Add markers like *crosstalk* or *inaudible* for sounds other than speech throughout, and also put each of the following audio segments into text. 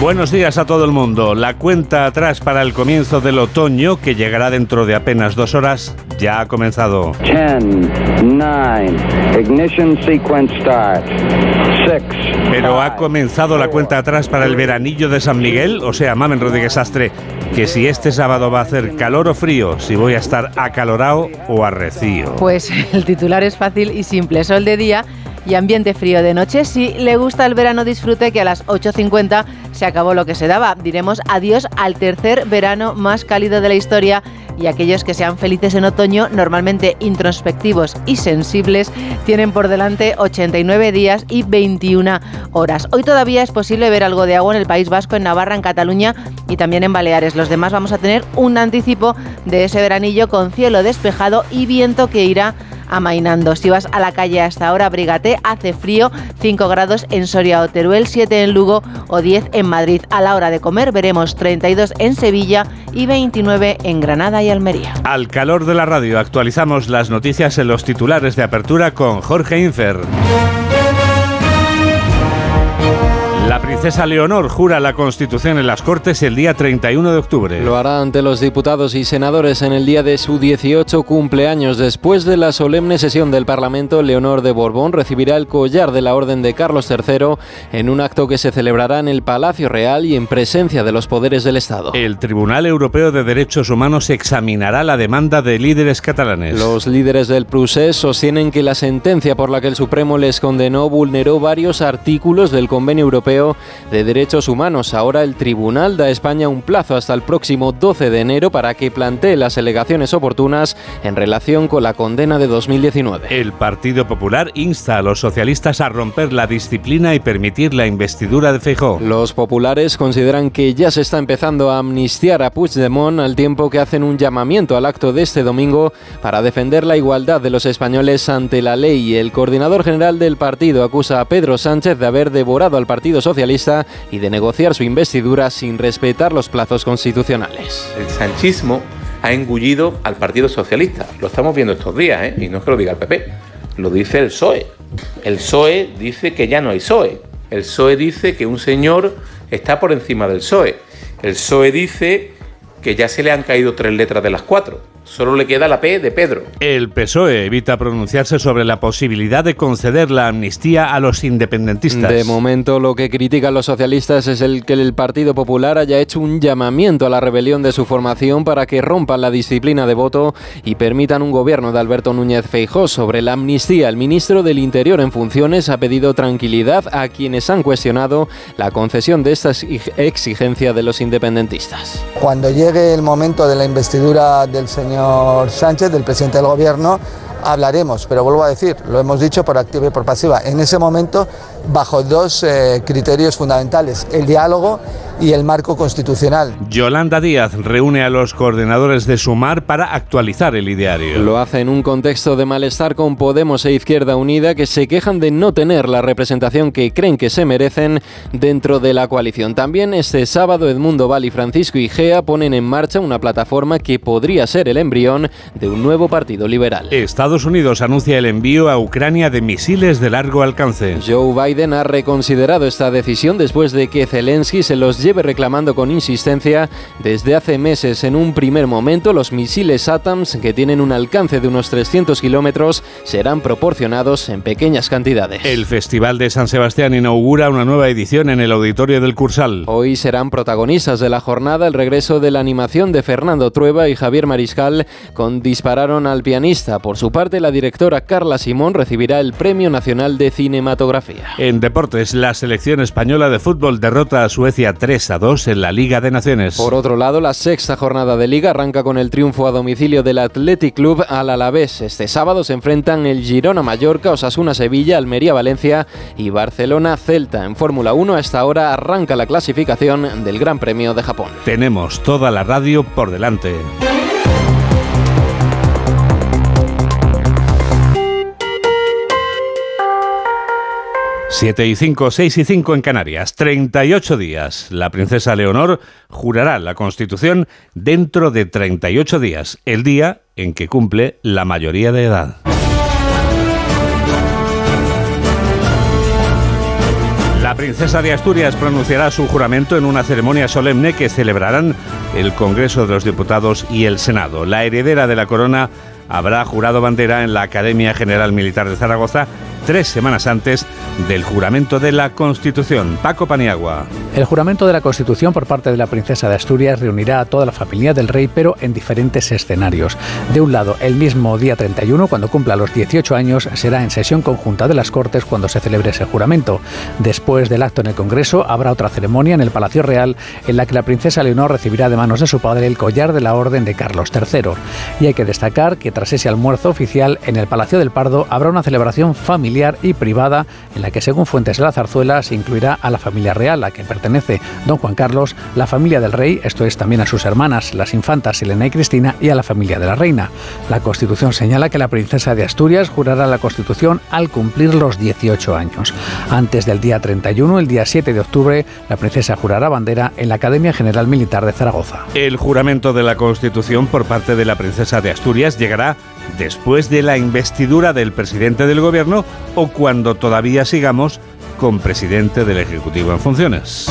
Buenos días a todo el mundo. La cuenta atrás para el comienzo del otoño, que llegará dentro de apenas dos horas, ya ha comenzado. 10, 9, ignition sequence start. 6. Pero ha comenzado la cuenta atrás para el veranillo de San Miguel, o sea, Mamen Rodríguez Astre, que si este sábado va a hacer calor o frío, si voy a estar acalorado o arrecío. Pues *laughs* el titular es fácil y simple, sol de día y ambiente frío de noche. Si le gusta el verano, disfrute que a las 8.50 se acabó lo que se daba. Diremos adiós al tercer verano más cálido de la historia y aquellos que sean felices en otoño, normalmente introspectivos y sensibles, tienen por delante 89 días y 21 horas. Hoy todavía es posible ver algo de agua en el País Vasco, en Navarra, en Cataluña y también en Baleares. Los demás vamos a tener un anticipo de ese veranillo con cielo despejado y viento que irá amainando. Si vas a la calle hasta ahora, abrígate, hace frío, 5 grados en Soria o Teruel, 7 en Lugo o 10 en Madrid. A la hora de comer veremos 32 en Sevilla y 29 en Granada y Almería. Al calor de la radio actualizamos las noticias en los titulares de apertura con Jorge Infer. Princesa Leonor jura la Constitución en las Cortes el día 31 de octubre. Lo hará ante los diputados y senadores en el día de su 18 cumpleaños. Después de la solemne sesión del Parlamento, Leonor de Borbón recibirá el collar de la Orden de Carlos III en un acto que se celebrará en el Palacio Real y en presencia de los poderes del Estado. El Tribunal Europeo de Derechos Humanos examinará la demanda de líderes catalanes. Los líderes del Prusés sostienen que la sentencia por la que el Supremo les condenó vulneró varios artículos del Convenio Europeo de Derechos Humanos. Ahora el Tribunal da a España un plazo hasta el próximo 12 de enero para que plantee las alegaciones oportunas en relación con la condena de 2019. El Partido Popular insta a los socialistas a romper la disciplina y permitir la investidura de Feijóo. Los populares consideran que ya se está empezando a amnistiar a Puigdemont al tiempo que hacen un llamamiento al acto de este domingo para defender la igualdad de los españoles ante la ley. El coordinador general del partido acusa a Pedro Sánchez de haber devorado al Partido Socialista y de negociar su investidura sin respetar los plazos constitucionales. El sanchismo ha engullido al Partido Socialista. Lo estamos viendo estos días, ¿eh? y no es que lo diga el PP, lo dice el PSOE. El PSOE dice que ya no hay PSOE. El PSOE dice que un señor está por encima del PSOE. El PSOE dice que ya se le han caído tres letras de las cuatro. Solo le queda la P de Pedro. El PSOE evita pronunciarse sobre la posibilidad de conceder la amnistía a los independentistas. De momento lo que critican los socialistas es el que el Partido Popular haya hecho un llamamiento a la rebelión de su formación para que rompan la disciplina de voto y permitan un gobierno de Alberto Núñez Feijó sobre la amnistía. El ministro del Interior en funciones ha pedido tranquilidad a quienes han cuestionado la concesión de esta exigencia de los independentistas. Cuando llegue el momento de la investidura del señor Sánchez, del presidente del gobierno, hablaremos, pero vuelvo a decir, lo hemos dicho por activa y por pasiva, en ese momento bajo dos eh, criterios fundamentales, el diálogo y el marco constitucional. Yolanda Díaz reúne a los coordinadores de Sumar para actualizar el ideario. Lo hace en un contexto de malestar con Podemos e Izquierda Unida que se quejan de no tener la representación que creen que se merecen dentro de la coalición. También este sábado Edmundo Val y Francisco Igea ponen en marcha una plataforma que podría ser el embrión de un nuevo partido liberal. Estados Unidos anuncia el envío a Ucrania de misiles de largo alcance. Joe Biden ha reconsiderado esta decisión después de que Zelensky se los lleve reclamando con insistencia desde hace meses. En un primer momento, los misiles ATAMS, que tienen un alcance de unos 300 kilómetros, serán proporcionados en pequeñas cantidades. El Festival de San Sebastián inaugura una nueva edición en el Auditorio del Cursal. Hoy serán protagonistas de la jornada el regreso de la animación de Fernando Trueba y Javier Mariscal con Dispararon al pianista. Por su parte, la directora Carla Simón recibirá el Premio Nacional de Cinematografía. En deportes, la selección española de fútbol derrota a Suecia 3 a 2 en la Liga de Naciones. Por otro lado, la sexta jornada de Liga arranca con el triunfo a domicilio del Athletic Club al Alavés. Este sábado se enfrentan el Girona Mallorca, Osasuna Sevilla, Almería Valencia y Barcelona Celta. En Fórmula 1 a esta hora arranca la clasificación del Gran Premio de Japón. Tenemos toda la radio por delante. 7 y 5, 6 y 5 en Canarias. 38 días. La princesa Leonor jurará la Constitución dentro de 38 días, el día en que cumple la mayoría de edad. La princesa de Asturias pronunciará su juramento en una ceremonia solemne que celebrarán el Congreso de los Diputados y el Senado. La heredera de la corona habrá jurado bandera en la Academia General Militar de Zaragoza tres semanas antes del juramento de la Constitución. Paco Paniagua. El juramento de la Constitución por parte de la princesa de Asturias reunirá a toda la familia del rey, pero en diferentes escenarios. De un lado, el mismo día 31, cuando cumpla los 18 años, será en sesión conjunta de las Cortes cuando se celebre ese juramento. Después del acto en el Congreso, habrá otra ceremonia en el Palacio Real en la que la princesa Leonor recibirá de manos de su padre el collar de la Orden de Carlos III. Y hay que destacar que tras ese almuerzo oficial, en el Palacio del Pardo habrá una celebración familiar y privada en la que según fuentes de la zarzuela se incluirá a la familia real a que pertenece don Juan Carlos, la familia del rey, esto es también a sus hermanas, las infantas Elena y Cristina y a la familia de la reina. La Constitución señala que la princesa de Asturias jurará la Constitución al cumplir los 18 años. Antes del día 31, el día 7 de octubre, la princesa jurará bandera en la Academia General Militar de Zaragoza. El juramento de la Constitución por parte de la princesa de Asturias llegará después de la investidura del presidente del gobierno o cuando todavía sigamos con presidente del Ejecutivo en funciones.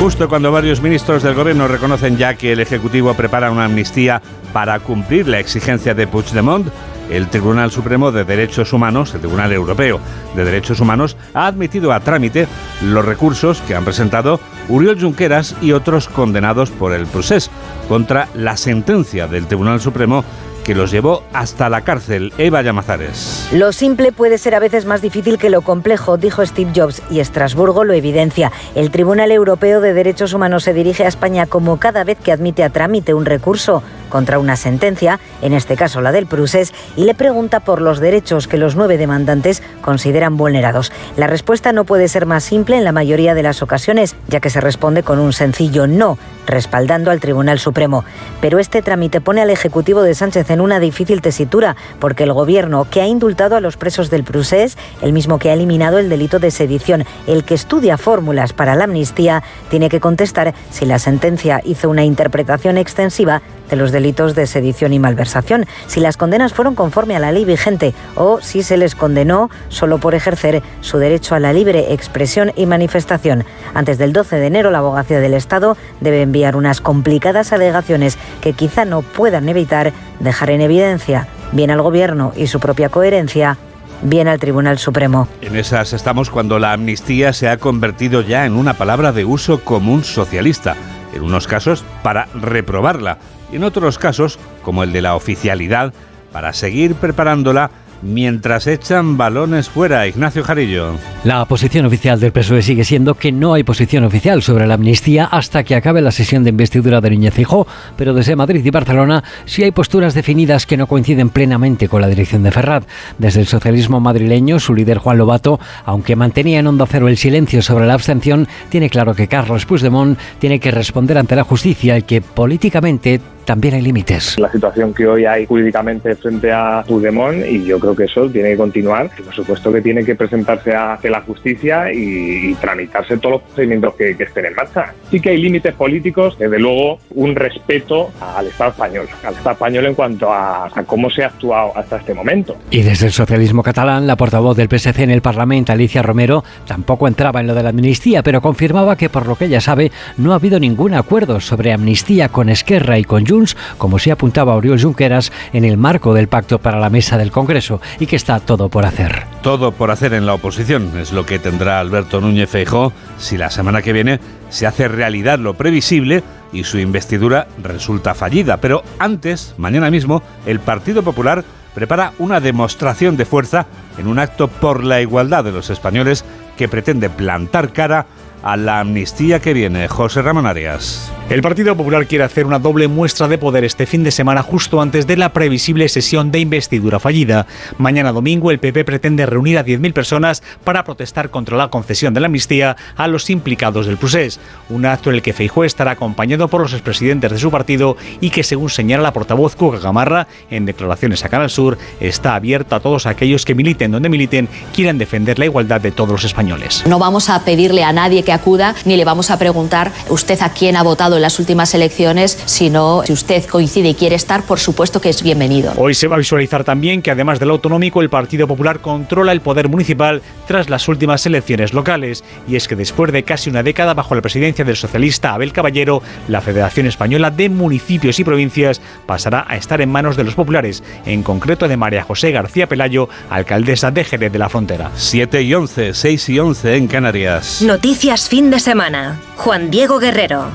Justo cuando varios ministros del gobierno reconocen ya que el Ejecutivo prepara una amnistía para cumplir la exigencia de Puigdemont, el Tribunal Supremo de Derechos Humanos, el Tribunal Europeo de Derechos Humanos, ha admitido a trámite los recursos que han presentado Uriol Junqueras y otros condenados por el proceso contra la sentencia del Tribunal Supremo que los llevó hasta la cárcel. Eva Llamazares. Lo simple puede ser a veces más difícil que lo complejo, dijo Steve Jobs, y Estrasburgo lo evidencia. El Tribunal Europeo de Derechos Humanos se dirige a España como cada vez que admite a trámite un recurso contra una sentencia, en este caso la del Prusés, y le pregunta por los derechos que los nueve demandantes consideran vulnerados. La respuesta no puede ser más simple en la mayoría de las ocasiones, ya que se responde con un sencillo no, respaldando al Tribunal Supremo. Pero este trámite pone al Ejecutivo de Sánchez en una difícil tesitura, porque el Gobierno, que ha indultado a los presos del Prusés, el mismo que ha eliminado el delito de sedición, el que estudia fórmulas para la amnistía, tiene que contestar si la sentencia hizo una interpretación extensiva de los delitos de sedición y malversación, si las condenas fueron conforme a la ley vigente o si se les condenó solo por ejercer su derecho a la libre expresión y manifestación. Antes del 12 de enero, la abogacía del Estado debe enviar unas complicadas alegaciones que quizá no puedan evitar dejar en evidencia bien al Gobierno y su propia coherencia bien al Tribunal Supremo. En esas estamos cuando la amnistía se ha convertido ya en una palabra de uso común socialista, en unos casos para reprobarla y en otros casos, como el de la oficialidad, para seguir preparándola mientras echan balones fuera. Ignacio Jarillo. La posición oficial del PSOE sigue siendo que no hay posición oficial sobre la amnistía hasta que acabe la sesión de investidura de Núñez Fijó, pero desde Madrid y Barcelona sí hay posturas definidas que no coinciden plenamente con la dirección de Ferrat. Desde el socialismo madrileño, su líder Juan Lobato, aunque mantenía en hondo cero el silencio sobre la abstención, tiene claro que Carlos Puigdemont tiene que responder ante la justicia y que políticamente también hay límites. La situación que hoy hay jurídicamente frente a Puigdemont y yo creo que eso tiene que continuar. Y por supuesto que tiene que presentarse ante la justicia y, tramitarse todos los procedimientos que, estén en marcha. Sí que hay límites políticos, desde luego un respeto al Estado español, al Estado español en cuanto a, a cómo se ha actuado hasta este momento. Y desde el socialismo catalán, la portavoz del PSC en el Parlamento, Alicia Romero, tampoco entraba en lo de la amnistía, pero confirmaba que por lo que ella sabe no ha habido ningún acuerdo sobre amnistía con Esquerra y con Junts como sí apuntaba Oriol Junqueras en el marco del pacto para la mesa del Congreso, y que está todo por hacer. Todo por hacer en la oposición es lo que tendrá Alberto Núñez Feijó si la semana que viene se hace realidad lo previsible y su investidura resulta fallida. Pero antes, mañana mismo, el Partido Popular prepara una demostración de fuerza en un acto por la igualdad de los españoles que pretende plantar cara a la amnistía que viene. José Ramón Arias. El Partido Popular quiere hacer una doble muestra de poder este fin de semana justo antes de la previsible sesión de investidura fallida. Mañana domingo el PP pretende reunir a 10.000 personas para protestar contra la concesión de la amnistía a los implicados del procés, un acto en el que Feijóo estará acompañado por los expresidentes de su partido y que según señala la portavoz Cuca Gamarra en declaraciones a Canal Sur está abierto a todos aquellos que militen donde militen quieran defender la igualdad de todos los españoles. No vamos a pedirle a nadie que acuda ni le vamos a preguntar usted a quién ha votado en las últimas elecciones, sino si usted coincide y quiere estar, por supuesto que es bienvenido. Hoy se va a visualizar también que además del autonómico, el Partido Popular controla el poder municipal tras las últimas elecciones locales. Y es que después de casi una década bajo la presidencia del socialista Abel Caballero, la Federación Española de Municipios y Provincias pasará a estar en manos de los populares, en concreto de María José García Pelayo, alcaldesa de Jerez de la Frontera. 7 y 11, 6 y 11 en Canarias. Noticias fin de semana. Juan Diego Guerrero.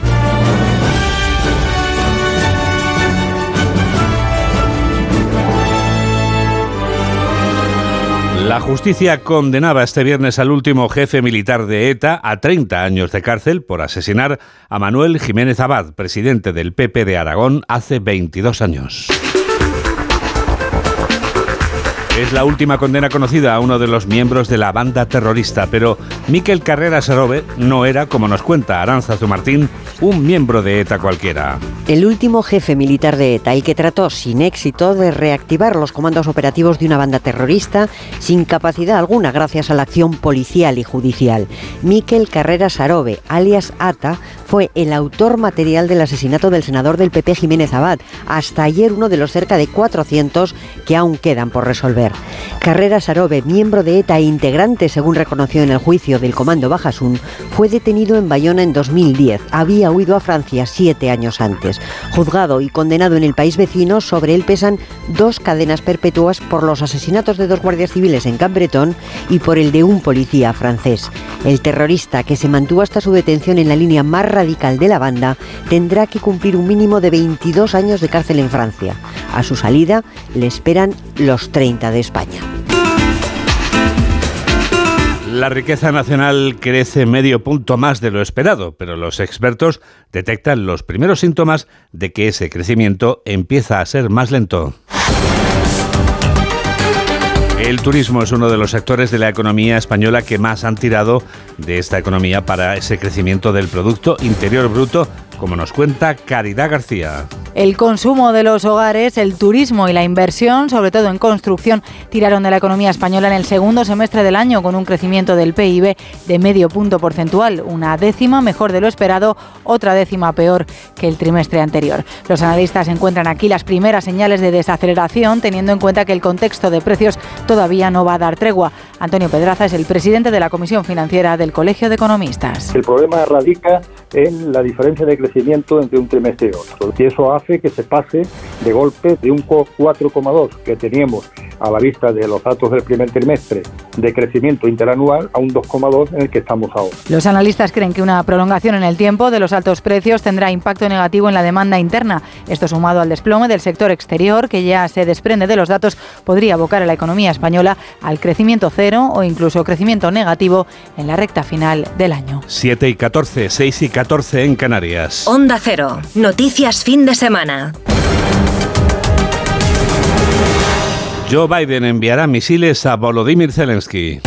La justicia condenaba este viernes al último jefe militar de ETA a 30 años de cárcel por asesinar a Manuel Jiménez Abad, presidente del PP de Aragón, hace 22 años. Es la última condena conocida a uno de los miembros de la banda terrorista, pero Miquel Carrera Sarobe no era, como nos cuenta Aranza Zumartín, un miembro de ETA cualquiera. El último jefe militar de ETA y que trató sin éxito de reactivar los comandos operativos de una banda terrorista sin capacidad alguna gracias a la acción policial y judicial. Miquel Carrera Sarobe, alias ATA, fue el autor material del asesinato del senador del PP Jiménez Abad, hasta ayer uno de los cerca de 400 que aún quedan por resolver. Carrera Sarobe, miembro de ETA e integrante, según reconoció en el juicio del Comando Bajasun, fue detenido en Bayona en 2010. Había huido a Francia siete años antes. Juzgado y condenado en el país vecino, sobre él pesan dos cadenas perpetuas por los asesinatos de dos guardias civiles en Cambretón y por el de un policía francés. El terrorista, que se mantuvo hasta su detención en la línea más radical de la banda, tendrá que cumplir un mínimo de 22 años de cárcel en Francia. A su salida le esperan los 30 de España. La riqueza nacional crece medio punto más de lo esperado, pero los expertos detectan los primeros síntomas de que ese crecimiento empieza a ser más lento. El turismo es uno de los sectores de la economía española que más han tirado de esta economía para ese crecimiento del Producto Interior Bruto, como nos cuenta Caridad García. El consumo de los hogares, el turismo y la inversión, sobre todo en construcción, tiraron de la economía española en el segundo semestre del año con un crecimiento del PIB de medio punto porcentual, una décima mejor de lo esperado, otra décima peor que el trimestre anterior. Los analistas encuentran aquí las primeras señales de desaceleración, teniendo en cuenta que el contexto de precios todavía no va a dar tregua. Antonio Pedraza es el presidente de la Comisión Financiera del Colegio de Economistas. El problema radica en la diferencia de crecimiento entre un trimestre y otro. Y eso hace que se pase de golpe de un 4,2 que teníamos a la vista de los datos del primer trimestre de crecimiento interanual a un 2,2 en el que estamos ahora. Los analistas creen que una prolongación en el tiempo de los altos precios tendrá impacto negativo en la demanda interna. Esto sumado al desplome del sector exterior que ya se desprende de los datos podría abocar a la economía española al crecimiento cero o incluso crecimiento negativo en la recta final del año. 7 y 14, 6 y 14 en Canarias. Onda Cero. Noticias fin de semana. Joe Biden enviará misiles a Volodymyr Zelensky.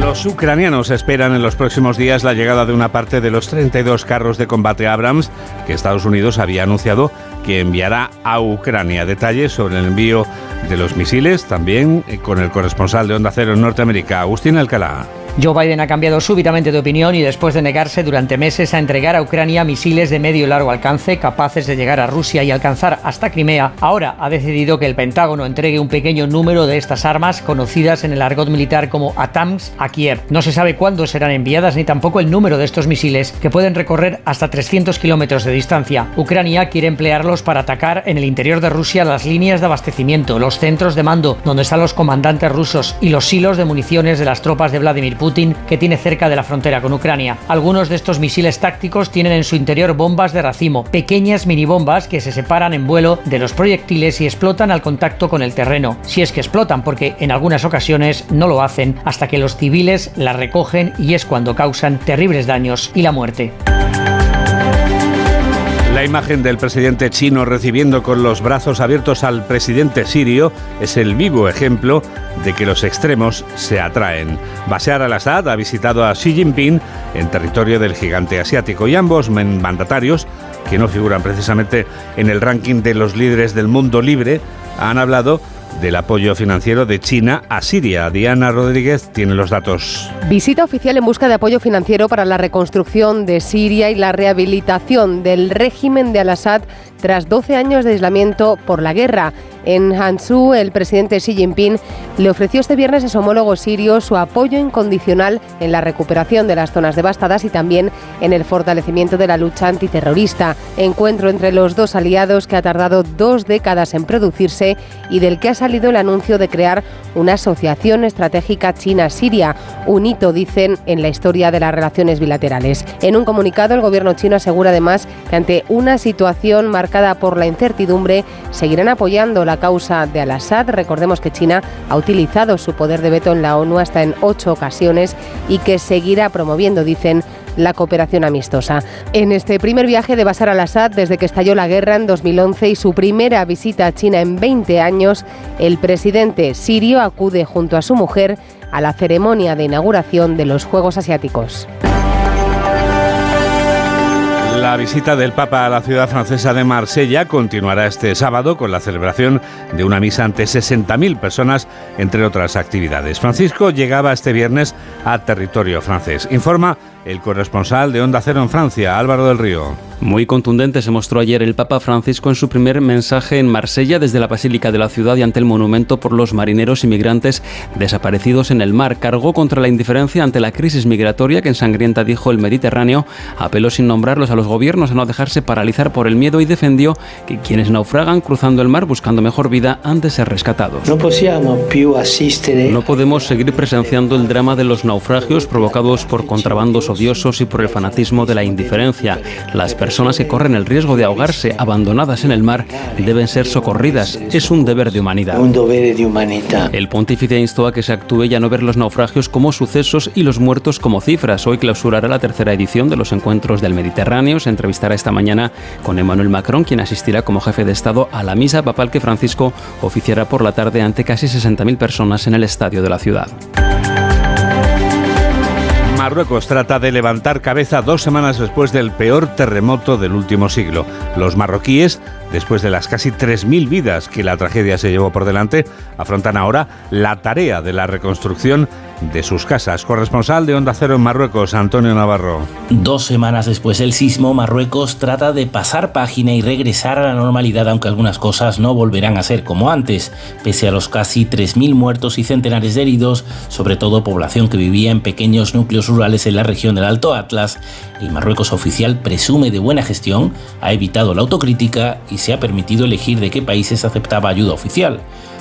Los ucranianos esperan en los próximos días la llegada de una parte de los 32 carros de combate Abrams que Estados Unidos había anunciado que enviará a Ucrania. Detalles sobre el envío de los misiles también con el corresponsal de Onda Cero en Norteamérica, Agustín Alcalá. Joe Biden ha cambiado súbitamente de opinión y después de negarse durante meses a entregar a Ucrania misiles de medio y largo alcance capaces de llegar a Rusia y alcanzar hasta Crimea, ahora ha decidido que el Pentágono entregue un pequeño número de estas armas conocidas en el argot militar como ATAMS a Kiev. No se sabe cuándo serán enviadas ni tampoco el número de estos misiles que pueden recorrer hasta 300 kilómetros de distancia. Ucrania quiere emplearlos para atacar en el interior de Rusia las líneas de abastecimiento, los centros de mando donde están los comandantes rusos y los silos de municiones de las tropas de Vladimir Putin Que tiene cerca de la frontera con Ucrania. Algunos de estos misiles tácticos tienen en su interior bombas de racimo, pequeñas minibombas que se separan en vuelo de los proyectiles y explotan al contacto con el terreno. Si es que explotan, porque en algunas ocasiones no lo hacen hasta que los civiles las recogen y es cuando causan terribles daños y la muerte. La imagen del presidente chino recibiendo con los brazos abiertos al presidente sirio es el vivo ejemplo de que los extremos se atraen. Bashar al-Assad ha visitado a Xi Jinping en territorio del gigante asiático y ambos mandatarios, que no figuran precisamente en el ranking de los líderes del mundo libre, han hablado del apoyo financiero de China a Siria. Diana Rodríguez tiene los datos. Visita oficial en busca de apoyo financiero para la reconstrucción de Siria y la rehabilitación del régimen de Al-Assad tras 12 años de aislamiento por la guerra. En Hangzhou, el presidente Xi Jinping le ofreció este viernes a su homólogo sirio su apoyo incondicional en la recuperación de las zonas devastadas y también en el fortalecimiento de la lucha antiterrorista. Encuentro entre los dos aliados que ha tardado dos décadas en producirse y del que ha salido el anuncio de crear una asociación estratégica China-Siria, un hito, dicen, en la historia de las relaciones bilaterales. En un comunicado, el gobierno chino asegura además que ante una situación marcada por la incertidumbre, seguirán apoyando la causa de Al-Assad. Recordemos que China ha utilizado su poder de veto en la ONU hasta en ocho ocasiones y que seguirá promoviendo, dicen, la cooperación amistosa. En este primer viaje de Bashar al-Assad desde que estalló la guerra en 2011 y su primera visita a China en 20 años, el presidente sirio acude junto a su mujer a la ceremonia de inauguración de los Juegos Asiáticos. La visita del Papa a la ciudad francesa de Marsella continuará este sábado con la celebración de una misa ante 60.000 personas, entre otras actividades. Francisco llegaba este viernes a territorio francés. Informa el corresponsal de Onda Cero en Francia, Álvaro del Río. Muy contundente se mostró ayer el Papa Francisco en su primer mensaje en Marsella desde la Basílica de la ciudad y ante el monumento por los marineros inmigrantes desaparecidos en el mar. Cargó contra la indiferencia ante la crisis migratoria que ensangrienta, dijo el Mediterráneo, apeló sin nombrarlos a los gobiernos a no dejarse paralizar por el miedo y defendió que quienes naufragan cruzando el mar buscando mejor vida han de ser rescatados. No, no podemos seguir presenciando el drama de los naufragios provocados por contrabandos odiosos y por el fanatismo de la indiferencia. Las personas que corren el riesgo de ahogarse abandonadas en el mar deben ser socorridas. Es un deber de humanidad. Un deber de humanidad. El pontífice instó a que se actúe y a no ver los naufragios como sucesos y los muertos como cifras. Hoy clausurará la tercera edición de los encuentros del Mediterráneo. Se entrevistará esta mañana con Emmanuel Macron, quien asistirá como jefe de Estado a la misa papal que Francisco oficiará por la tarde ante casi 60.000 personas en el estadio de la ciudad. Marruecos trata de levantar cabeza dos semanas después del peor terremoto del último siglo. Los marroquíes, después de las casi 3.000 vidas que la tragedia se llevó por delante, afrontan ahora la tarea de la reconstrucción de sus casas. Corresponsal de Onda Cero en Marruecos, Antonio Navarro. Dos semanas después del sismo, Marruecos trata de pasar página y regresar a la normalidad, aunque algunas cosas no volverán a ser como antes, pese a los casi 3.000 muertos y centenares de heridos, sobre todo población que vivía en pequeños núcleos rurales en la región del Alto Atlas. El Marruecos oficial presume de buena gestión, ha evitado la autocrítica y se ha permitido elegir de qué países aceptaba ayuda oficial.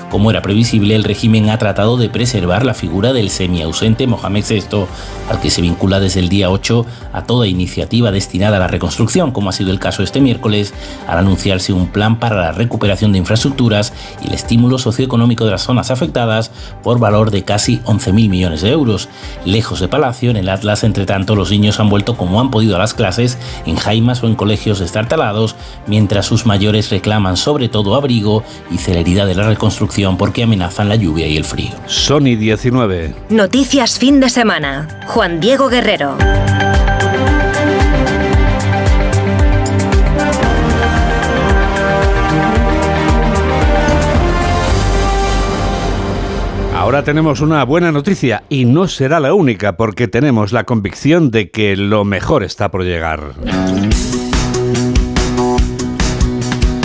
Como era previsible, el régimen ha tratado de preservar la figura del semiausente Mohamed VI, al que se vincula desde el día 8 a toda iniciativa destinada a la reconstrucción, como ha sido el caso este miércoles, al anunciarse un plan para la recuperación de infraestructuras y el estímulo socioeconómico de las zonas afectadas por valor de casi 11.000 millones de euros. Lejos de Palacio, en el Atlas, entre tanto, los niños han vuelto como han podido a las clases, en jaimas o en colegios destartalados, mientras sus mayores reclaman sobre todo abrigo y celeridad de la reconstrucción porque amenazan la lluvia y el frío. Sony 19. Noticias fin de semana. Juan Diego Guerrero. Ahora tenemos una buena noticia y no será la única porque tenemos la convicción de que lo mejor está por llegar.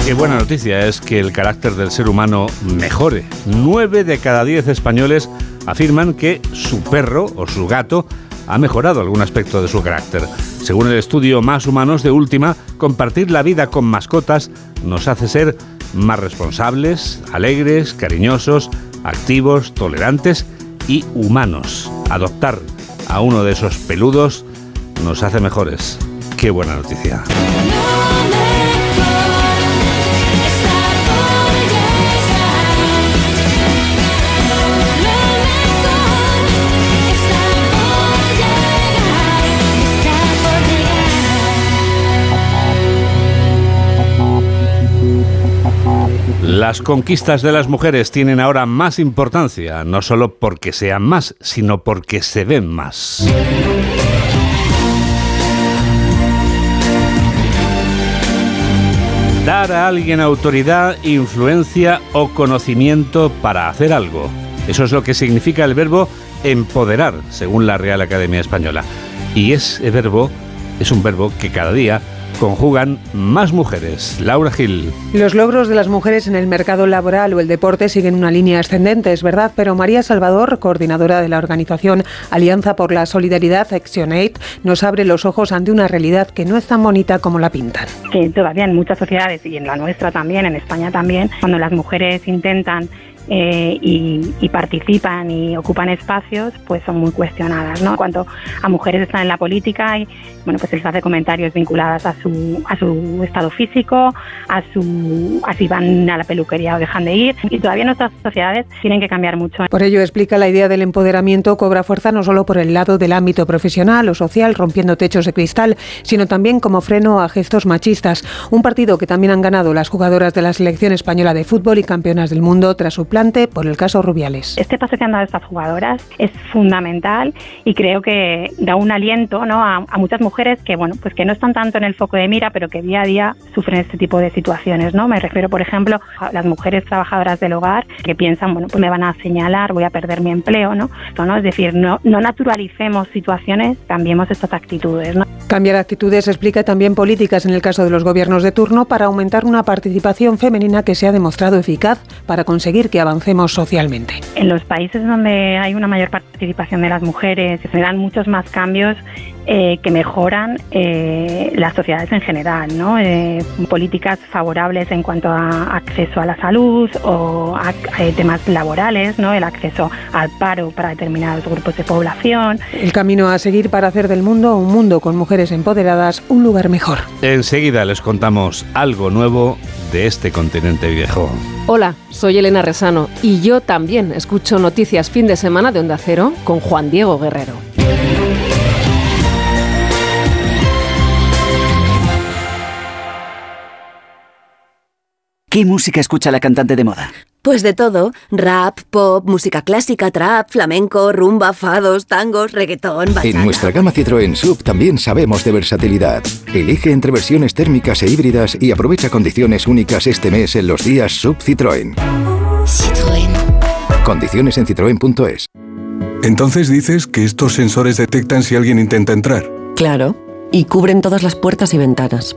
Qué buena noticia es que el carácter del ser humano mejore. Nueve de cada diez españoles afirman que su perro o su gato ha mejorado algún aspecto de su carácter. Según el estudio Más Humanos de Última, compartir la vida con mascotas nos hace ser más responsables, alegres, cariñosos, activos, tolerantes y humanos. Adoptar a uno de esos peludos nos hace mejores. Qué buena noticia. Las conquistas de las mujeres tienen ahora más importancia, no solo porque sean más, sino porque se ven más. Dar a alguien autoridad, influencia o conocimiento para hacer algo. Eso es lo que significa el verbo empoderar, según la Real Academia Española. Y ese verbo es un verbo que cada día conjugan más mujeres. Laura Gil. Los logros de las mujeres en el mercado laboral o el deporte siguen una línea ascendente, es verdad, pero María Salvador, coordinadora de la organización Alianza por la Solidaridad ActionAid, nos abre los ojos ante una realidad que no es tan bonita como la pintan. Que todavía en muchas sociedades y en la nuestra también, en España también, cuando las mujeres intentan eh, y, participan y ocupan espacios, pues son muy cuestionadas. ¿no? En cuanto a mujeres están en la política, y bueno, pues se les hace comentarios vinculados a su, a su estado físico, a, su, a si van a la peluquería o dejan de ir. Y todavía nuestras sociedades tienen que cambiar mucho. Por ello, explica la idea del empoderamiento cobra fuerza no solo por el lado del ámbito profesional o social, rompiendo techos de cristal, sino también como freno a gestos machistas. Un partido que también han ganado las jugadoras de la selección española de fútbol y campeonas del mundo tras su por el caso Rubiales. Este paso que han dado estas jugadoras es fundamental y creo que da un aliento ¿no? a, muchas mujeres que bueno pues que no están tanto en el foco de mira, pero que día a día sufren este tipo de situaciones. ¿no? Me refiero, por ejemplo, a las mujeres trabajadoras del hogar que piensan, bueno, pues me van a señalar, voy a perder mi empleo, ¿no? Esto, ¿no? Es decir, no, no naturalicemos situaciones, cambiemos estas actitudes. ¿no? Cambiar actitudes explica también políticas en el caso de los gobiernos de turno para aumentar una participación femenina que se ha demostrado eficaz para conseguir que avancemos socialmente. En los países donde hay una mayor participación de las mujeres se dan muchos más cambios eh, que mejoran eh, las sociedades en general, ¿no? Eh, políticas favorables en cuanto a acceso a la salud o a, temas laborales, ¿no? el acceso al paro para determinados grupos de población. El camino a seguir para hacer del mundo un mundo con mujeres empoderadas un lugar mejor. Enseguida les contamos algo nuevo de este continente viejo. Hola, soy Elena Resano y yo también escucho noticias fin de semana de Onda Cero con Juan Diego Guerrero. ¿Qué música escucha la cantante de moda? Pues de todo, rap, pop, música clásica, trap, flamenco, rumba, fados, tangos, reggaetón, bachata. En nuestra gama Citroën Sub también sabemos de versatilidad. Elige entre versiones térmicas e híbridas y aprovecha condiciones únicas este mes en los días Sub Citroën. Citroën. Condiciones en citroen.es. Entonces dices que estos sensores detectan si alguien intenta entrar. Claro, y cubren todas las puertas y ventanas.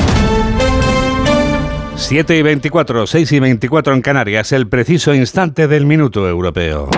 7 y 24, 6 y 24 en Canarias, el preciso instante del minuto europeo.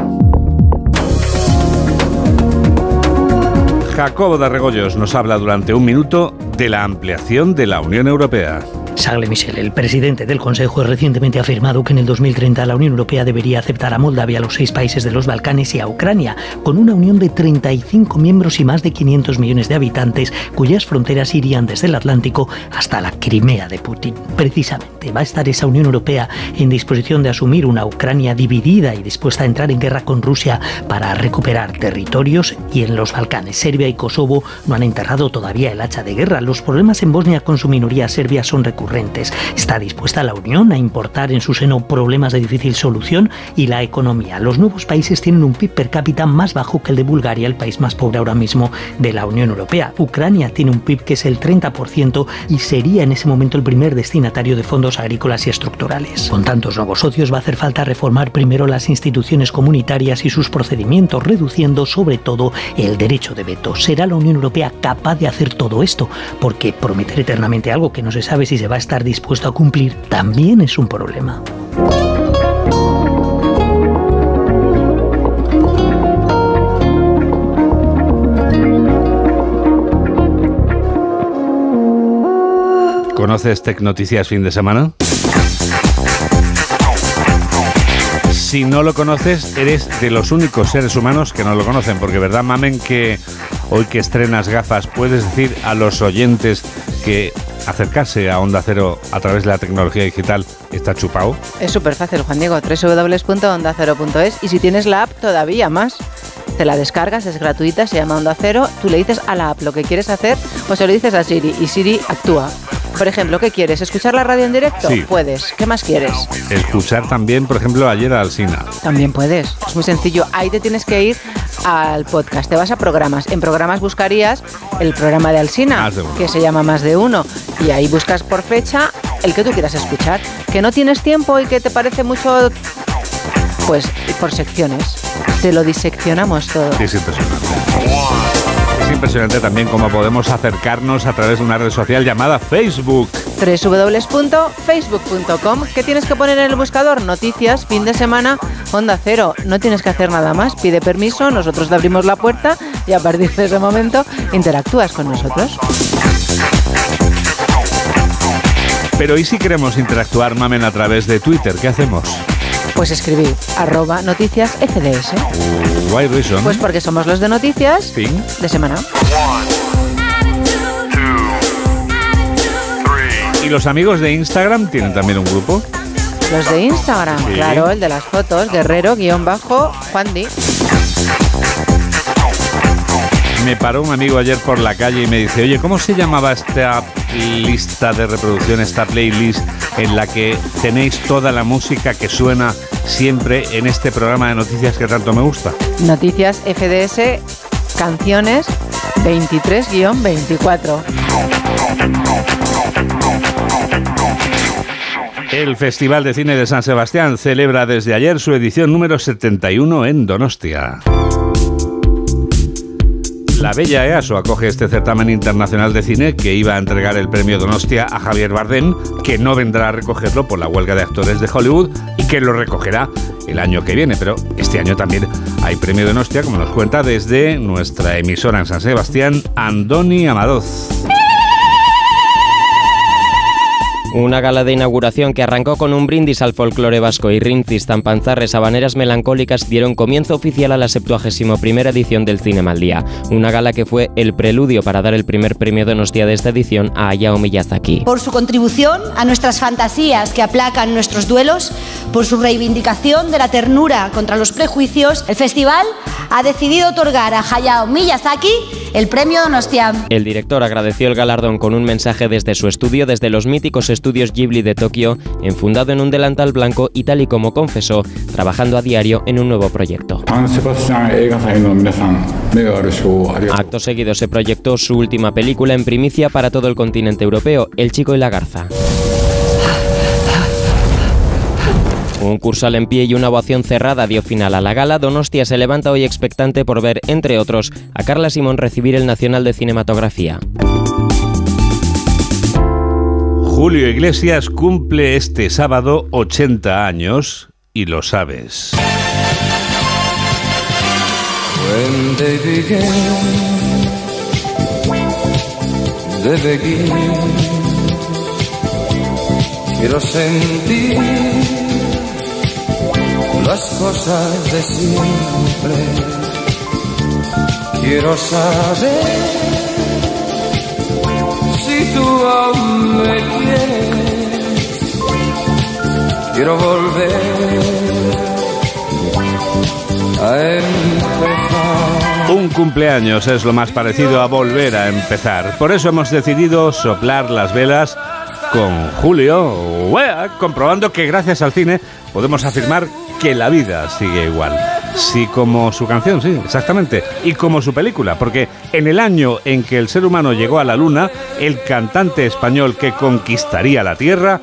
Jacobo de Regoyos nos habla durante un minuto de la ampliación de la Unión Europea. Charles Michel, el presidente del Consejo, recientemente ha afirmado que en el 2030 la Unión Europea debería aceptar a Moldavia, los seis países de los Balcanes y a Ucrania, con una unión de 35 miembros y más de 500 millones de habitantes, cuyas fronteras irían desde el Atlántico hasta la Crimea de Putin. Precisamente va a estar esa Unión Europea en disposición de asumir una Ucrania dividida y dispuesta a entrar en guerra con Rusia para recuperar territorios y en los Balcanes. Serbia y Kosovo no han enterrado todavía el hacha de guerra. Los problemas en Bosnia con su minoría serbia son recurrentes recurrentes. ¿Está dispuesta la Unión a importar en su seno problemas de difícil solución? Y la economía. Los nuevos países tienen un PIB per cápita más bajo que el de Bulgaria, el país más pobre ahora mismo de la Unión Europea. Ucrania tiene un PIB que es el 30% y sería en ese momento el primer destinatario de fondos agrícolas y estructurales. Con tantos nuevos socios va a hacer falta reformar primero las instituciones comunitarias y sus procedimientos, reduciendo sobre todo el derecho de veto. ¿Será la Unión Europea capaz de hacer todo esto? Porque prometer eternamente algo que no se sabe si se va a estar dispuesto a cumplir también es un problema. ¿Conoces Tech Noticias fin de semana? Si no lo conoces, eres de los únicos seres humanos que no lo conocen, porque verdad, mamen, que hoy que estrenas gafas, puedes decir a los oyentes que acercarse a Onda Cero a través de la tecnología digital está chupado. Es súper fácil, Juan Diego, www.ondacero.es y si tienes la app todavía más. Te la descargas, es gratuita, se llama Onda Cero, tú le dices a la app lo que quieres hacer o se lo dices a Siri y Siri actúa. Por ejemplo, ¿qué quieres? ¿Escuchar la radio en directo? Sí. Puedes. ¿Qué más quieres? Escuchar también, por ejemplo, ayer a Alsina. También puedes. Es muy sencillo. Ahí te tienes que ir al podcast. Te vas a programas. En programas buscarías el programa de Alsina, que se llama Más de Uno. Y ahí buscas por fecha el que tú quieras escuchar. Que no tienes tiempo y que te parece mucho, pues por secciones. Te lo diseccionamos todo. Es impresionante. Es impresionante también cómo podemos acercarnos a través de una red social llamada Facebook. www.facebook.com ¿Qué tienes que poner en el buscador? Noticias, fin de semana, Onda Cero. No tienes que hacer nada más. Pide permiso, nosotros te abrimos la puerta y a partir de ese momento interactúas con nosotros. Pero ¿y si queremos interactuar, mamen, a través de Twitter? ¿Qué hacemos? Pues escribir arroba noticias FDS. Why reason? Pues porque somos los de noticias Fin. de semana. ¿Y los amigos de Instagram tienen también un grupo? Los de Instagram, Sí. claro, el de las fotos, guerrero, guion bajo, Juan Di. Me paró un amigo ayer por la calle y me dice, oye, ¿cómo se llamaba esta lista de reproducción, esta playlist en la que tenéis toda la música que suena siempre en este programa de noticias que tanto me gusta? Noticias FDS, canciones 23-24. El Festival de Cine de San Sebastián celebra desde ayer su edición número 71 en Donostia. La Bella EASO acoge este certamen internacional de cine que iba a entregar el premio Donostia a Javier Bardem, que no vendrá a recogerlo por la huelga de actores de Hollywood y que lo recogerá el año que viene. Pero este año también hay premio Donostia, como nos cuenta desde nuestra emisora en San Sebastián, Andoni Amadoz. Una gala de inauguración que arrancó con un brindis al folclore vasco y rincis, tampanzarres, habaneras melancólicas dieron comienzo oficial a la 71 edición del Cine al Día. Una gala que fue el preludio para dar el primer premio Donostia de esta edición a Hayao Miyazaki. por su contribución a nuestras fantasías que aplacan nuestros duelos, por su reivindicación de la ternura contra los prejuicios, el festival ha decidido otorgar a Hayao Miyazaki el premio Donostia. El director agradeció el galardón con un mensaje desde su estudio desde los míticos estudios Ghibli de Tokio, enfundado en un delantal blanco y tal y como confesó, trabajando a diario en un nuevo proyecto. Acto seguido se proyectó su última película en primicia para todo el continente europeo, El chico y la garza. Un cursal en pie y una ovación cerrada dio final a la gala. Donostia se levanta hoy expectante por ver, entre otros, a Carla Simón recibir el Nacional de Cinematografía. Julio Iglesias cumple este sábado 80 años y lo sabes. When they begin, they. Quiero sentir las cosas de siempre. Quiero saber si tú aún me Quiero volver a empezar. Un cumpleaños es lo más parecido a volver a empezar. Por eso hemos decidido soplar las velas con Julio comprobando que gracias al cine podemos afirmar que la vida sigue igual. Sí, como su canción, sí, exactamente. Y como su película, porque en el año en que el ser humano llegó a la Luna, el cantante español que conquistaría la Tierra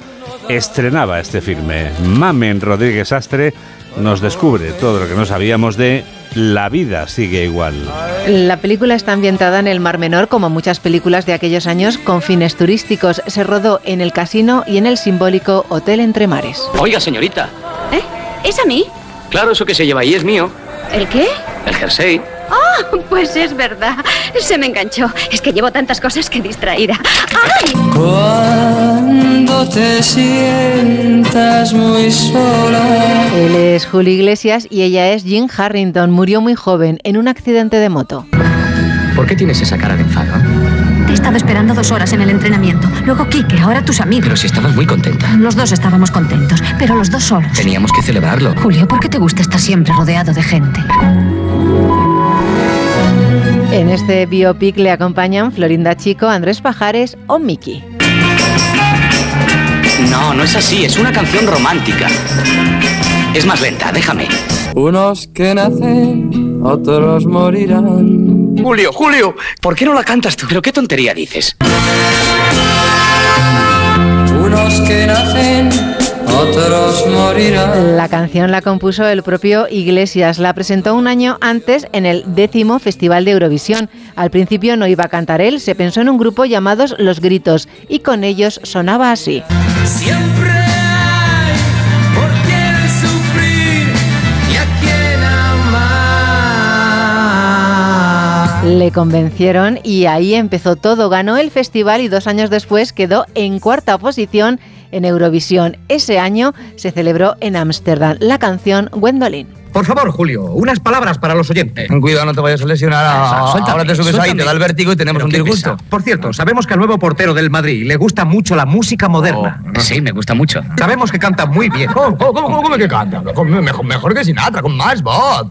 estrenaba este filme. Mamen Rodríguez Astre nos descubre todo lo que no sabíamos de La vida sigue igual. La película está ambientada en el Mar Menor, como muchas películas de aquellos años, con fines turísticos. Se rodó en el casino y en el simbólico Hotel Entre Mares. Oiga, señorita. ¿Eh? ¿Es a mí? Claro, eso que se lleva ahí es mío. ¿El qué? El jersey. Ah, pues es verdad. Se me enganchó. Es que llevo tantas cosas que distraída. ¡Ay! Cuando te sientas muy sola. Él es Julio Iglesias y ella es Jean Harrington. Murió muy joven en un accidente de moto. ¿Por qué tienes esa cara de enfado? Te he estado esperando dos horas en el entrenamiento. Luego Quique, ahora tus amigos. Pero si estabas muy contenta. Los dos estábamos contentos, pero los dos solos. Teníamos que celebrarlo. Julio, ¿por qué te gusta estar siempre rodeado de gente? En este biopic le acompañan Florinda Chico, Andrés Pajares o Miki. No, no es así. Es una canción romántica. Es más lenta, déjame. Unos que nacen, otros morirán. Julio, Julio, ¿por qué no la cantas tú? ¿Pero qué tontería dices? Unos que nacen, otros morirán. La canción la compuso el propio Iglesias. La presentó un año antes en el décimo Festival de Eurovisión. Al principio no iba a cantar él, se pensó en un grupo llamados Los Gritos y con ellos sonaba así. Siempre hay por quien sufrir y a quien amar. Le convencieron y ahí empezó todo. Ganó el festival y dos años después quedó en cuarta posición en Eurovisión. Ese año se celebró en Ámsterdam la canción Gwendolyn. Por favor, Julio, unas palabras para los oyentes. Cuidado, no te vayas a lesionar. Ah, suéltame, Ahora te subes ahí, te da el vértigo y tenemos un disgusto. Por cierto, sabemos que al nuevo portero del Madrid le gusta mucho la música moderna. Sí, me gusta mucho. Sabemos que canta muy bien. ¿Cómo, cómo, cómo, cómo que canta? Mejor, mejor que Sinatra, con más voz.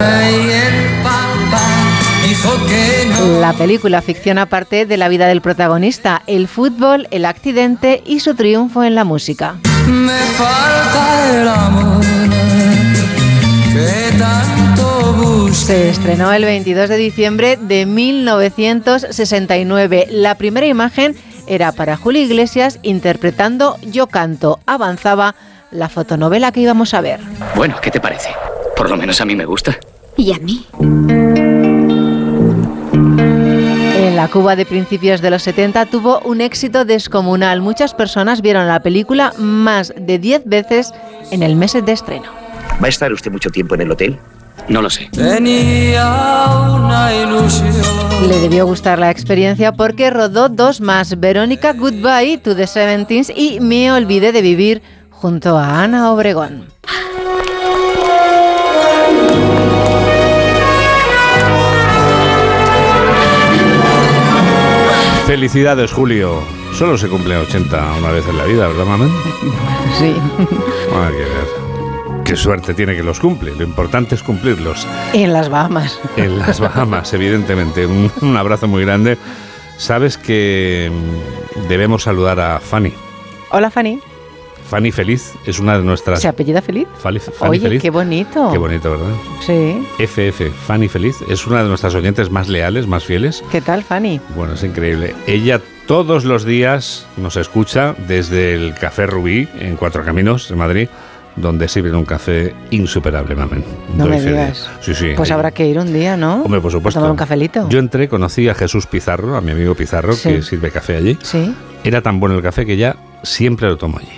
Dijo que no. La película ficciona parte de la vida del protagonista, el fútbol, el accidente y su triunfo en la música. Me falta el amor que tanto busco. Se estrenó el 22 de diciembre de 1969. La primera imagen era para Julio Iglesias interpretando Yo canto. Avanzaba la fotonovela que íbamos a ver. Bueno, ¿qué te parece? Por lo menos a mí me gusta. ¿Y a mí? La Cuba de principios de los 70 tuvo un éxito descomunal. Muchas personas vieron la película más de 10 veces en el mes de estreno. ¿Va a estar usted mucho tiempo en el hotel? No lo sé. Tenía una ilusión. Le debió gustar la experiencia porque rodó dos más, Verónica Goodbye to the Seventeens y Me Olvidé de Vivir junto a Ana Obregón. Felicidades, Julio. Solo se cumplen 80 una vez en la vida, ¿verdad, mamen? Sí. Ah, qué, qué suerte tiene que los cumple. Lo importante es cumplirlos. En las Bahamas. En las Bahamas, evidentemente. Un, un abrazo muy grande. Sabes que debemos saludar a Fanny. Hola Fanny. Fanny Feliz es una de nuestras... ¿Se apellida Feliz? Fanny, Fanny Oye, Feliz. qué bonito. Qué bonito, ¿verdad? Sí. FF, Fanny Feliz, es una de nuestras oyentes más leales, más fieles. ¿Qué tal Fanny? Bueno, es increíble. Ella todos los días nos escucha desde el Café Rubí en Cuatro Caminos, en Madrid, donde sirven un café insuperable, mamen. No Doy me digas. Sí, sí. Pues habrá que ir un día, ¿no? Hombre, por supuesto. A tomar un cafelito. Yo entré, conocí a Jesús Pizarro, a mi amigo Pizarro, Sí. que sirve café allí. Sí. Era tan bueno el café que ya siempre lo tomo allí.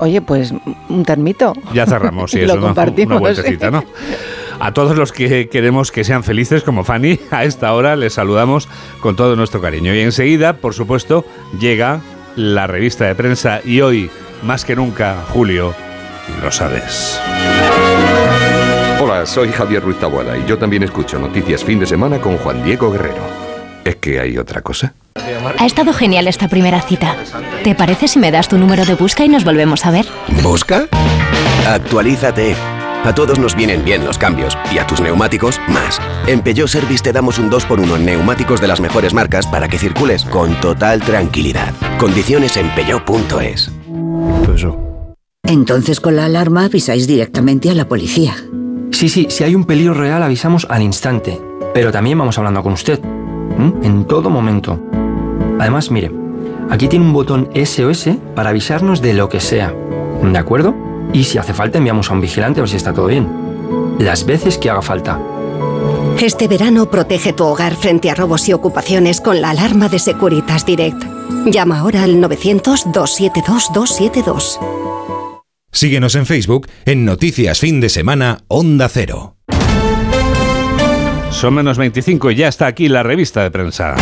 Oye, pues un termito. Ya cerramos, sí, *laughs* Lo eso, ¿no? compartimos, Una vueltecita. ¿no? A todos los que queremos que sean felices como Fanny, *laughs* a esta hora les saludamos con todo nuestro cariño. Y enseguida, por supuesto, llega la revista de prensa y hoy, más que nunca, Julio, lo sabes. Hola, soy Javier Ruiz Taboada y yo también escucho Noticias Fin de Semana con Juan Diego Guerrero. ¿Es que hay otra cosa? Ha estado genial esta primera cita. ¿Te parece si me das tu número de busca y nos volvemos a ver? ¿Busca? Actualízate. A todos nos vienen bien los cambios y a tus neumáticos más. En Peugeot Service te damos un 2x1 en neumáticos de las mejores marcas para que circules con total tranquilidad. Condiciones en peugeot.es. Entonces con la alarma avisáis directamente a la policía. Sí, sí, si hay un peligro real avisamos al instante. Pero también vamos hablando con usted. ¿m? En todo momento. Además, mire, aquí tiene un botón SOS para avisarnos de lo que sea. ¿De acuerdo? Y si hace falta enviamos a un vigilante a ver si está todo bien. Las veces que haga falta. Este verano protege tu hogar frente a robos y ocupaciones con la alarma de Securitas Direct. Llama ahora al 900-272-272. Síguenos en Facebook en Noticias Fin de Semana Onda Cero. Son menos 25 y ya está aquí la revista de prensa.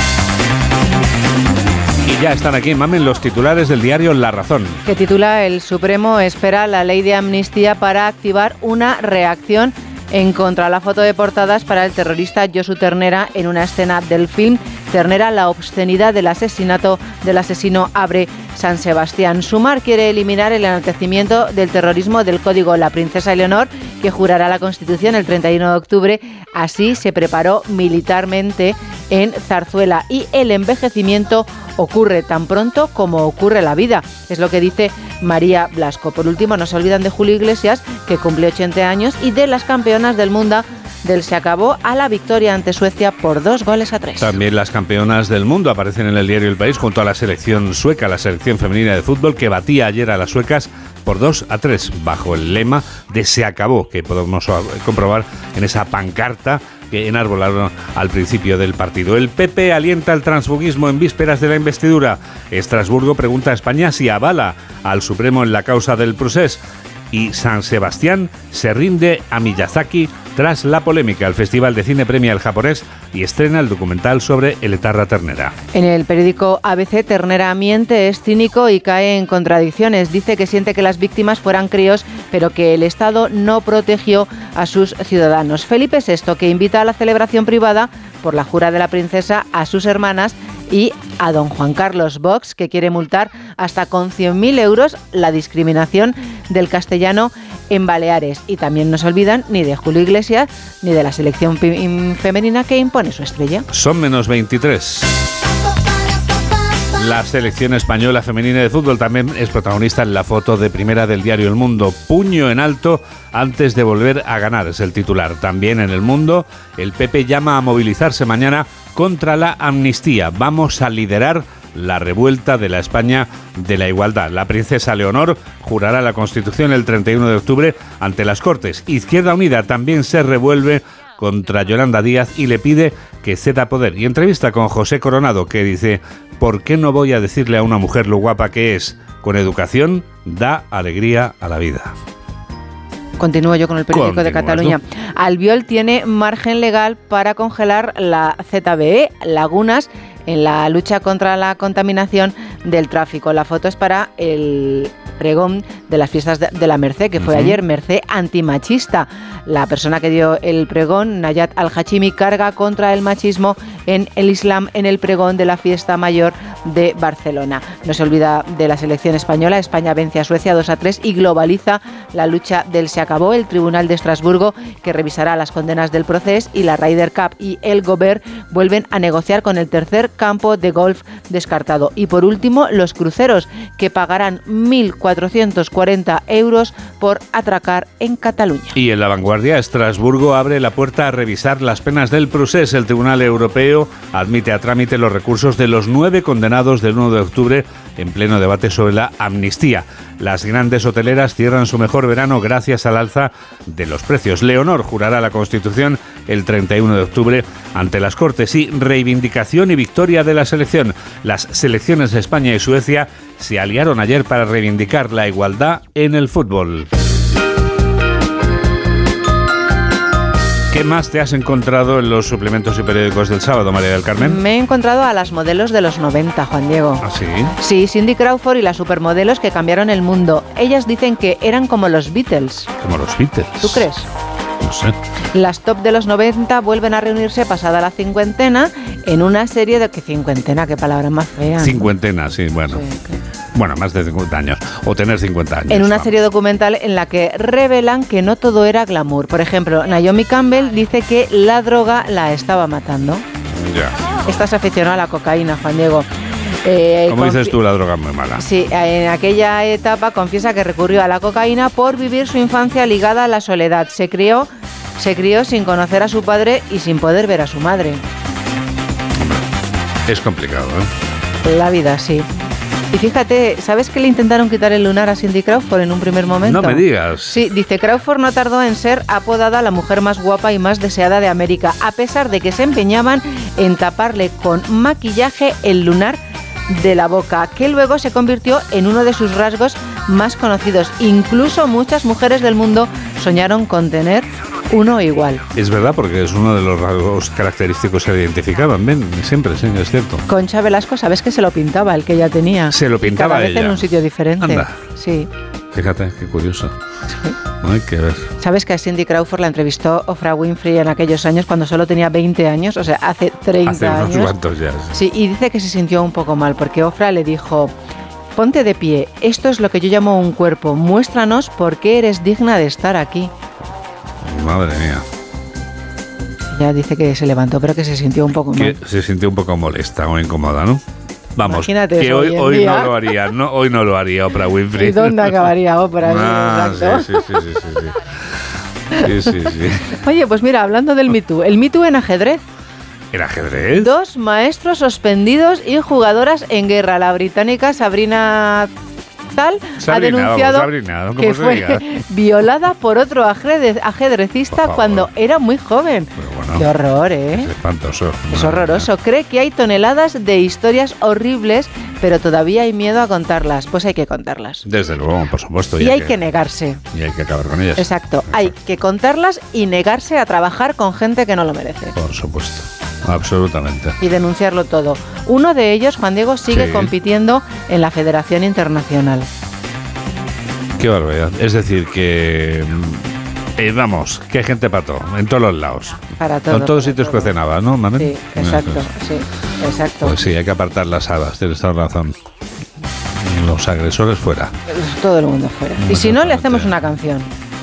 Y ya están aquí, mamen, los titulares del diario La Razón. que titula El Supremo espera la ley de amnistía para activar una reacción en contra de la foto de portadas para el terrorista Josu Ternera en una escena del film Ternera, la obscenidad del asesinato del asesino Abre San Sebastián. Sumar quiere eliminar el enaltecimiento del terrorismo del código La Princesa Eleonor, que jurará la Constitución el 31 de octubre. Así se preparó militarmente en Zarzuela y el envejecimiento ocurre tan pronto como ocurre la vida. Es lo que dice María Blasco. Por último, no se olvidan de Julio Iglesias, que cumple 80 años, y de las campeonas del mundo del se acabó a la victoria ante Suecia por dos goles a tres. También las campeonas del mundo aparecen en el diario El País junto a la selección sueca, la selección femenina de fútbol que batía ayer a las suecas por 2 a 3 bajo el lema de se acabó, que podemos comprobar en esa pancarta que enarbolaron al principio del partido. El PP alienta el transfugismo en vísperas de la investidura. Estrasburgo pregunta a España si avala al Supremo en la causa del procés. Y San Sebastián se rinde a Miyazaki tras la polémica. El Festival de Cine premia el japonés y estrena el documental sobre el Etarra Ternera. En el periódico ABC, Ternera miente, es cínico y cae en contradicciones. Dice que siente que las víctimas fueran críos, pero que el Estado no protegió a sus ciudadanos. Felipe VI, que invita a la celebración privada por la jura de la princesa a sus hermanas y a don Juan Carlos Vox, que quiere multar hasta con 100.000 euros la discriminación del castellano en Baleares. Y también no se olvidan ni de Julio Iglesias ni de la selección femenina que impone su estrella. Son menos 23. La selección española femenina de fútbol también es protagonista en la foto de primera del diario El Mundo. Puño en alto antes de volver a ganar, es el titular. También en El Mundo, el PP llama a movilizarse mañana contra la amnistía. Vamos a liderar la revuelta de la España de la igualdad. La princesa Leonor jurará la Constitución el 31 de octubre ante las Cortes. Izquierda Unida también se revuelve contra Yolanda Díaz y le pide que ceda poder. Y entrevista con José Coronado que dice, ¿por qué no voy a decirle a una mujer lo guapa que es? Con educación da alegría a la vida. Continúo yo con el periódico de Cataluña. Albiol tiene margen legal para congelar la ZBE, Lagunas, en la lucha contra la contaminación del tráfico. La foto es para el pregón de las fiestas de, de la Merced, que fue ayer, Merced antimachista. La persona que dio el pregón, Nayat Al-Hachimi, carga contra el machismo en el Islam en el pregón de la fiesta mayor de Barcelona. No se olvida de la selección española. España vence a Suecia 2 a 3 y globaliza la lucha del se acabó. El Tribunal de Estrasburgo, que revisará las condenas del proceso, y la Ryder Cup y el Gobert vuelven a negociar con el tercer campo de golf descartado. Y por último, los cruceros, que pagarán 1.440 euros por atracar en Cataluña. Y en la vanguardia, Estrasburgo abre la puerta a revisar las penas del procés. El Tribunal Europeo admite a trámite los recursos de los nueve condenados del 1 de octubre en pleno debate sobre la amnistía. Las grandes hoteleras cierran su mejor verano gracias al alza de los precios. Leonor jurará la Constitución el 31 de octubre ante las Cortes y reivindicación y victoria de la selección. Las selecciones de España y Suecia se aliaron ayer para reivindicar la igualdad en el fútbol. ¿Qué más te has encontrado en los suplementos y periódicos del sábado, María del Carmen? Me he encontrado a las modelos de los 90, Juan Diego. ¿Ah, sí? Sí, Cindy Crawford y las supermodelos que cambiaron el mundo. Ellas dicen que eran como los Beatles. Como los Beatles. ¿Tú crees? No sé. Las top de los 90 vuelven a reunirse pasada la cincuentena en una serie de... ¿Qué cincuentena? ¿Qué palabra más fea? Cincuentena, sí, bueno. Bueno, más de 50 años. O tener 50 años. en una serie documental en la que revelan que no todo era glamour. Por ejemplo, Naomi Campbell dice que la droga la estaba matando. Ya. Esta se aficionó a la cocaína, Juan Diego. Eh, Como dices tú, la droga es muy mala. Sí, en aquella etapa confiesa que recurrió a la cocaína por vivir su infancia ligada a la soledad. Se crió, se crió sin conocer a su padre y sin poder ver a su madre. Es complicado, ¿eh? La vida, sí. Y fíjate, ¿sabes que le intentaron quitar el lunar a Cindy Crawford en un primer momento? No me digas. Sí, dice Crawford no tardó en ser apodada la mujer más guapa y más deseada de América, a pesar de que se empeñaban en taparle con maquillaje el lunar de la boca, que luego se convirtió en uno de sus rasgos más conocidos. Incluso muchas mujeres del mundo soñaron con tener uno igual. Es verdad, porque es uno de los rasgos característicos que identificaban. Ven, siempre, sí, es cierto. Concha Velasco, ¿sabes que se lo pintaba el que ella tenía? Se lo pintaba Cada vez ella. en un sitio diferente. Anda. Sí. Fíjate, qué curioso. Hay que ver. ¿Sabes que a Cindy Crawford la entrevistó Oprah Winfrey en aquellos años cuando solo tenía 20 años? O sea, hace 30 Hace unos años. cuantos ya. Sí, y dice que se sintió un poco mal porque Ofra le dijo, ponte de pie, esto es lo que yo llamo un cuerpo, muéstranos por qué eres digna de estar aquí. Madre mía. Ya dice que se levantó, pero que se sintió un poco mal. se sintió un poco molesta o incómoda, ¿no? Vamos, Imagínate que hoy, hoy en hoy día. no lo haría, no, hoy no lo haría Oprah Winfrey. ¿Y dónde acabaría Oprah? *laughs* Ah, exacto. sí, sí, sí, sí, sí, sí. Sí, sí. Oye, pues mira, hablando del Me Too, el Me Too en ajedrez. ¿El ajedrez? Dos maestros suspendidos y jugadoras en guerra. La británica Sabrina Ha denunciado Sabrina, que fue *laughs* violada por otro ajedrez- ajedrecista cuando era muy joven. Qué horror, ¿eh? Es espantoso. Es horroroso. Cree que hay toneladas de historias horribles, pero todavía hay miedo a contarlas. Pues hay que contarlas. Desde luego, por supuesto. Y hay que negarse. y hay que acabar con ellas. Exacto. Hay que contarlas y negarse a trabajar con gente que no lo merece. Por supuesto. Absolutamente. y denunciarlo todo. Uno de ellos, Juan Diego, sigue Sí. compitiendo en la Federación Internacional. Qué barbaridad. Es decir, que. mm, eh, vamos, hay gente para todo, en todos los lados. Para todo. en todos sitios todo. cocinaba, ¿no, Mamen? Sí, exacto, sí, exacto. Pues sí, hay que apartar las habas, tienes toda razón. Los agresores fuera. Todo el mundo fuera. Y si no, le hacemos una canción,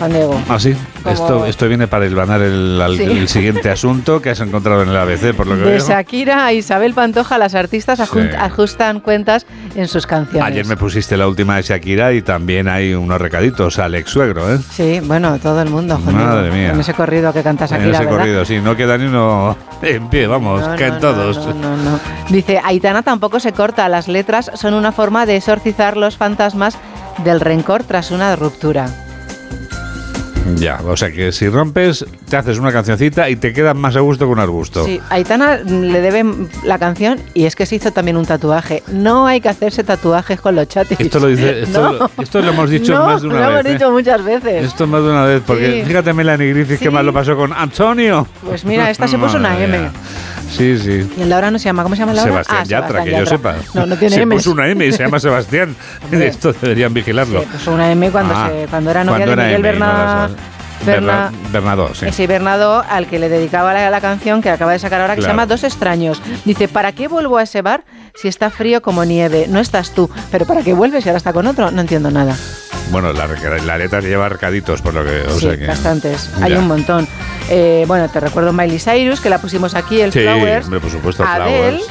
Diego. Ah, sí. Como- Esto, esto viene para hilvanar el, al- Sí. el siguiente asunto que has encontrado en el ABC, por lo que De veo. Shakira a Isabel Pantoja, las artistas Sí. ajustan cuentas en sus canciones. Ayer me pusiste la última de Shakira y también hay unos recaditos al ex suegro, ¿eh? Sí, bueno, todo el mundo, Juan Madre mía. En ese corrido que canta en Shakira, ese ¿verdad? corrido, sí, no queda ni uno en pie, vamos, No, caen no, todos. no, no, no. Dice, Aitana tampoco se corta, las letras son una forma de exorcizar los fantasmas del rencor tras una ruptura. Ya, o sea que si rompes, te haces una cancioncita y te quedas más a gusto que un arbusto. Sí, Aitana le deben la canción y es que se hizo también un tatuaje. No hay que hacerse tatuajes con los chatis. Esto lo dice, esto, No. lo, esto lo hemos dicho No, más de una lo vez. hemos ¿eh? dicho muchas veces. Esto más de una vez, porque Sí. fíjate Melanie Griffith que más lo pasó con Antonio. Pues mira, esta se puso una M. Sí, sí. Y el Laura no se llama, ¿cómo se llama Laura? Sebastián Ah, Yatra, que yo sepa. No, no tiene Se M. puso una M y se llama Sebastián. *laughs* Esto deberían vigilarlo. Puso una M cuando, Ah, se, cuando era novia cuando de Miguel M, no Berna- Bernadó, sí. Ese Bernardo al que le dedicaba la, la canción que acaba de sacar ahora que se llama Dos extraños. Dice, ¿para qué vuelvo a ese bar si está frío como nieve? No estás tú. Pero ¿para qué vuelves si ahora está con otro? No entiendo nada. Bueno, la, la letra lleva arcaditos, por lo que. O sí, sea que, bastantes. Hay un montón. Eh, bueno, te recuerdo Miley Cyrus, que la pusimos aquí, el Sí, Flowers. hombre, por supuesto, Adele, Flowers.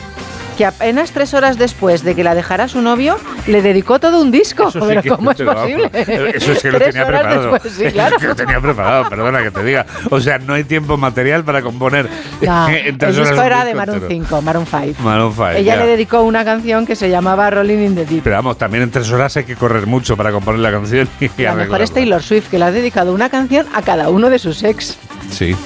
Que apenas tres horas después de que la dejara su novio, le dedicó todo un disco. Sí Pero ¿cómo es posible? Eso es que lo *laughs* tenía preparado. después, sí, *laughs* claro. que lo tenía preparado, perdona que te diga. O sea, no hay tiempo material para componer. *laughs* No, el disco era de Maroon entero. 5, Maroon 5. Maroon five, Ella ya. le dedicó una canción que se llamaba Rolling in the Deep. Pero vamos, también en tres horas hay que correr mucho para componer la canción y La mejor arreglarla. es Taylor Swift, que le ha dedicado una canción a cada uno de sus ex. Sí,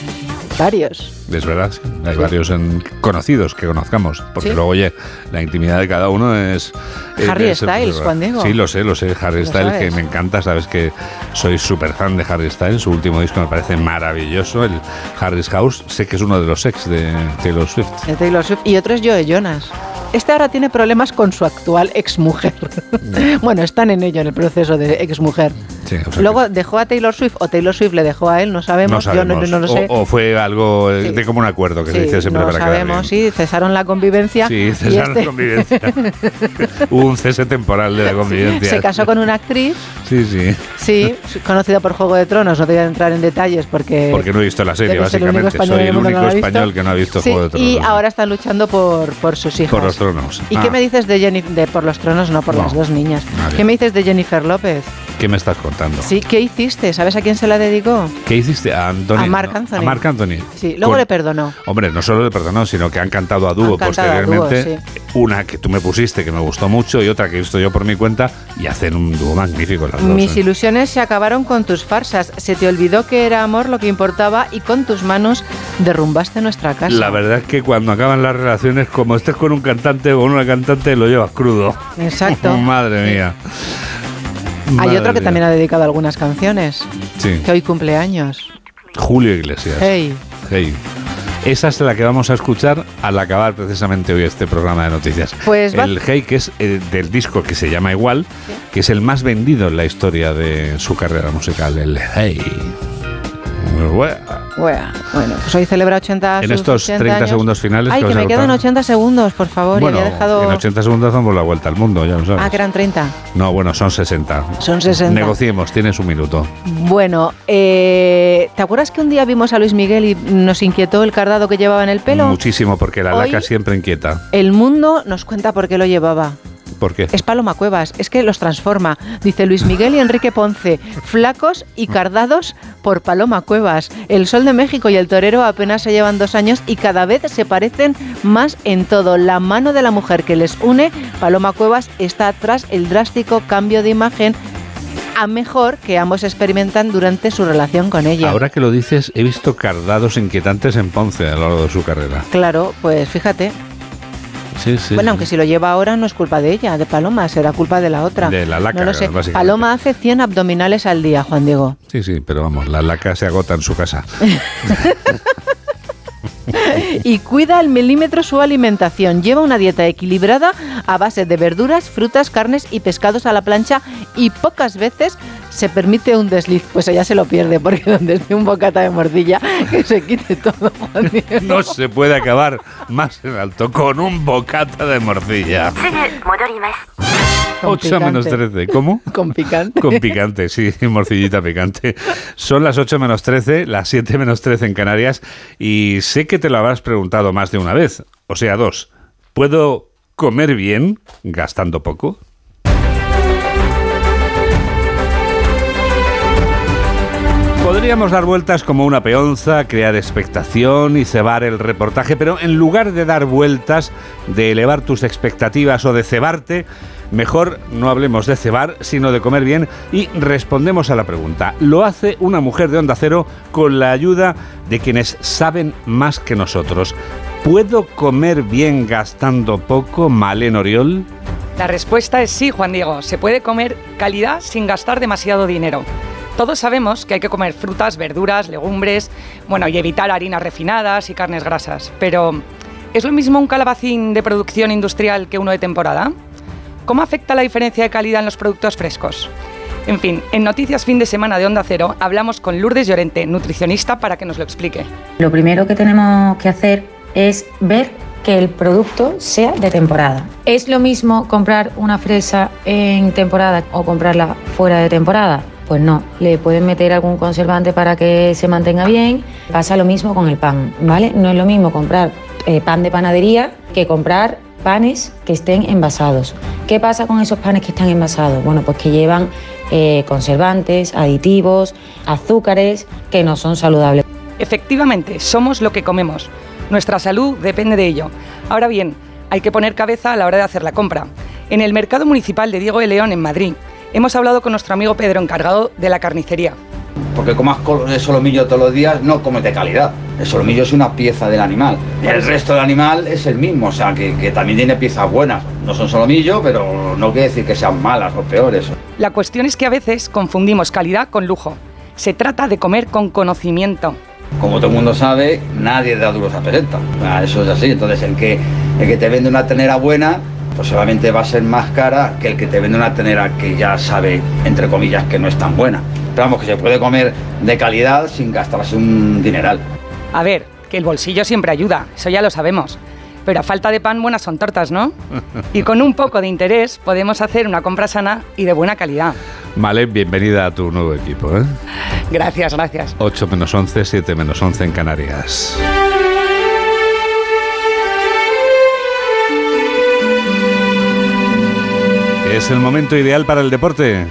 Varios. es verdad. sí. Hay varios en- conocidos que conozcamos. Porque Sí. luego, oye, la intimidad de cada uno es. es- Harry es- Styles, Juan Diego. Sí, lo sé, lo sé. Harry Styles, que me encanta. Sabes que soy súper fan de Harry Styles. Su último disco me parece maravilloso. El Harry's House. Sé que es uno de los ex de Taylor Swift. De Taylor Swift. Y otro es Joe Jonas. Este ahora tiene problemas con su actual exmujer. *laughs* bueno, están en ello, en el proceso de exmujer. Sí, o sea que- Luego dejó a Taylor Swift o Taylor Swift le dejó a él, no no sabemos. Yo no, sabemos. no lo sé. O, o fue algo eh, de común acuerdo que se Sí, dice siempre no para sabemos, bien. sí, cesaron la convivencia. Sí, y cesaron este la convivencia. *laughs* Hubo un cese temporal de la convivencia. Se casó con una actriz, Sí, sí. sí, conocida por Juego de Tronos, no te voy a entrar en detalles porque... Porque no he visto la serie, básicamente. Soy el único español que no ha visto Juego de Tronos. Y ahora están luchando por, por sus hijos. Por los tronos. ¿Y Ah, qué me dices de Jennifer, de por los tronos, no por las dos niñas? ¿Qué me dices de Jennifer López? ¿Qué me estás contando? Sí, ¿qué hiciste? ¿Sabes a quién se la dedicó? ¿Qué hiciste? A Anthony. A Marc ¿no? Anthony. A Marc Anthony. Sí, luego Con- le perdonó. Hombre, no solo le perdonó, sino que han cantado a dúo a posteriormente. Una que tú me pusiste que me gustó mucho y otra que he visto yo por mi cuenta y hacen un dúo magnífico las dos. Mis ¿eh? ilusiones se acabaron con tus farsas. Se te olvidó que era amor lo que importaba y con tus manos derrumbaste nuestra casa. La verdad es que cuando acaban las relaciones, como estés con un cantante o con una cantante, lo llevas crudo. Exacto. *laughs* Madre mía. Hay otro que mía. también ha dedicado algunas canciones. Sí. Que hoy cumple años. Julio Iglesias. Hey. Hey. Esa es la que vamos a escuchar al acabar precisamente hoy este programa de noticias. Pues el Hey, que es eh, del disco que se llama igual, que es el más vendido en la historia de su carrera musical, el Hey. Muy bueno. Pues hoy celebra 80 En estos 80 30 años. segundos finales Ay, que que me quedan cortar. 80 segundos, por favor. bueno, y había dejado... en 80 segundos damos la vuelta al mundo, ya lo sabes. Ah, que eran 30. No, bueno, son 60. Son 60. Negociemos, tienes un minuto. Bueno, eh, ¿te acuerdas que un día vimos a Luis Miguel y nos inquietó el cardado que llevaba en el pelo? Muchísimo, porque la Hoy- laca siempre inquieta. El mundo nos cuenta por qué lo llevaba. ¿Por qué? Es Paloma Cuevas, es que los transforma. Dice Luis Miguel y Enrique Ponce, flacos y cardados por Paloma Cuevas. El Sol de México y el Torero apenas se llevan dos años y cada vez se parecen más en todo. La mano de la mujer que les une, Paloma Cuevas, está tras el drástico cambio de imagen a mejor que ambos experimentan durante su relación con ella. Ahora que lo dices, he visto cardados inquietantes en Ponce a lo largo de su carrera. Claro, pues fíjate. Sí, sí. bueno, aunque si lo lleva ahora no es culpa de ella, de Paloma, será culpa de la otra. De la laca, No lo sé. Paloma hace 100 abdominales al día, Juan Diego. Sí, sí, pero vamos, la laca se agota en su casa. *laughs* y cuida al milímetro su alimentación. Lleva una dieta equilibrada a base de verduras, frutas, carnes y pescados a la plancha y pocas veces se permite un desliz. Pues ella se lo pierde porque *laughs* donde esté un bocata de mordilla que se quite todo, Juan Diego. No se puede acabar más en alto con un bocata de morcilla. 8 menos 13. ¿Cómo? *laughs* Con picante. Con picante, sí, *laughs* morcillita picante. Son las 8 menos 13, las 7 menos 13 en Canarias y sé que te lo habrás preguntado más de una vez, o sea, dos. ¿Puedo comer bien gastando poco? Podríamos dar vueltas como una peonza, crear expectación y cebar el reportaje, pero en lugar de dar vueltas, de elevar tus expectativas o de cebarte, mejor no hablemos de cebar, sino de comer bien y respondemos a la pregunta. ¿Lo hace una mujer de Onda Cero con la ayuda de quienes saben más que nosotros? ¿Puedo comer bien gastando poco, Malen Oriol? La respuesta es sí, Juan Diego. Se puede comer calidad sin gastar demasiado dinero. Todos sabemos que hay que comer frutas, verduras, legumbres, bueno, y evitar harinas refinadas y carnes grasas. Pero, ¿es lo mismo un calabacín de producción industrial que uno de temporada? ¿Cómo afecta la diferencia de calidad en los productos frescos? En fin, en Noticias Fin de Semana de Onda Cero hablamos con Lourdes Llorente, nutricionista, para que nos lo explique. Lo primero que tenemos que hacer es ver que el producto sea de temporada. ¿Es lo mismo comprar una fresa en temporada o comprarla fuera de temporada? Pues no, le pueden meter algún conservante para que se mantenga bien. Pasa lo mismo con el pan, ¿vale? No es lo mismo comprar eh, pan de panadería que comprar panes que estén envasados. ¿Qué pasa con esos panes que están envasados? Bueno, pues que llevan eh, conservantes, aditivos, azúcares que no son saludables. Efectivamente, somos lo que comemos. Nuestra salud depende de ello. Ahora bien, hay que poner cabeza a la hora de hacer la compra. En el mercado municipal de Diego de León, en Madrid, hemos hablado con nuestro amigo Pedro, encargado de la carnicería. Porque comas el solomillo todos los días, no comes de calidad. El solomillo es una pieza del animal. El resto del animal es el mismo, o sea, que, que también tiene piezas buenas. No son solomillo, pero no quiere decir que sean malas o peores. La cuestión es que a veces confundimos calidad con lujo. Se trata de comer con conocimiento. Como todo el mundo sabe, nadie da duros a. Ah, Eso es así. Entonces, el que, el que te vende una ternera buena, pues seguramente va a ser más cara que el que te vende una tenera que ya sabe, entre comillas, que no es tan buena. Pero vamos, que se puede comer de calidad sin gastarse un dineral. A ver, que el bolsillo siempre ayuda, eso ya lo sabemos. Pero a falta de pan, buenas son tortas, ¿no? *laughs* Y con un poco de interés podemos hacer una compra sana y de buena calidad. Vale, bienvenida a tu nuevo equipo. ¿eh? Gracias, gracias. 8 menos 11, 7 menos 11 en Canarias. Es el momento ideal para el deporte.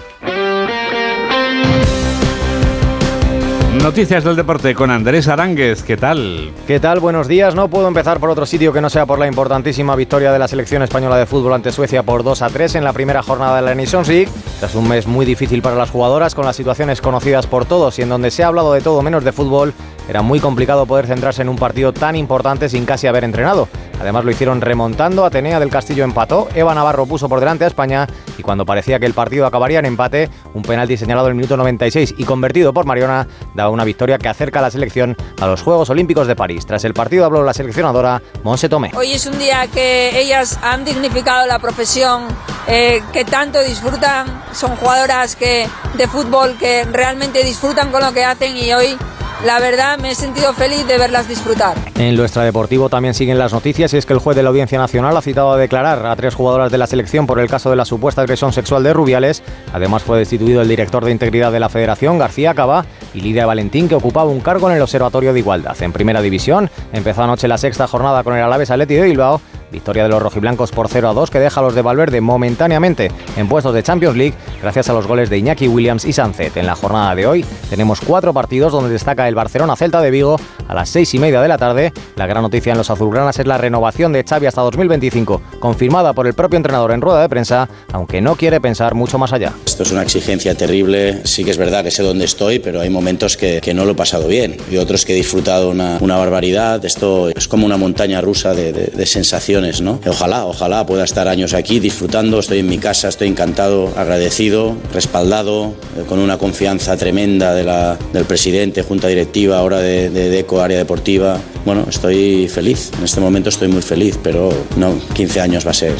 Noticias del deporte con Andrés Aránguez. ¿Qué tal? ¿Qué tal? Buenos días. No puedo empezar por otro sitio que no sea por la importantísima victoria de la selección española de fútbol ante Suecia por 2 a 3 en la primera jornada de la Nations League. Tras un mes muy difícil para las jugadoras, con las situaciones conocidas por todos y en donde se ha hablado de todo menos de fútbol, era muy complicado poder centrarse en un partido tan importante sin casi haber entrenado. Además lo hicieron remontando, Atenea del Castillo empató, Eva Navarro puso por delante a España y cuando parecía que el partido acabaría en empate, un penalti señalado en el minuto 96 y convertido por Mariona daba una victoria que acerca a la selección a los Juegos Olímpicos de París. Tras el partido habló la seleccionadora Monse. Hoy es un día que ellas han dignificado la profesión eh, que tanto disfrutan, son jugadoras que, de fútbol que realmente disfrutan con lo que hacen y hoy la verdad me he sentido feliz de verlas disfrutar. En lo extradeportivo también siguen las noticias y es que el juez de la Audiencia Nacional ha citado a declarar a tres jugadoras de la selección por el caso de la supuesta agresión sexual de Rubiales. Además fue destituido el director de integridad de la Federación, García Cava, y Lidia Valentín, que ocupaba un cargo en el Observatorio de Igualdad. En primera división empezó anoche la sexta jornada con el Alaves Atleti de Bilbao. Victoria de los rojiblancos por 0 a 2 que deja a los de Valverde momentáneamente en puestos de Champions League gracias a los goles de Iñaki Williams y Sancet. En la jornada de hoy tenemos cuatro partidos donde destaca el Barcelona Celta de Vigo a las seis y media de la tarde. La gran noticia en los azulgranas es la renovación de Xavi hasta 2025, confirmada por el propio entrenador en rueda de prensa, aunque no quiere pensar mucho más allá. Esto es una exigencia terrible. Sí que es verdad que sé dónde estoy, pero hay momentos que, que no lo he pasado bien y otros que he disfrutado una, una barbaridad. Esto es como una montaña rusa de, de, de sensaciones. ¿No? Ojalá, ojalá pueda estar años aquí disfrutando. Estoy en mi casa, estoy encantado, agradecido, respaldado, eh, con una confianza tremenda del presidente, junta directiva, ahora de, de DECO, área deportiva. Bueno, estoy feliz. En este momento estoy muy feliz, pero no, 15 años va a ser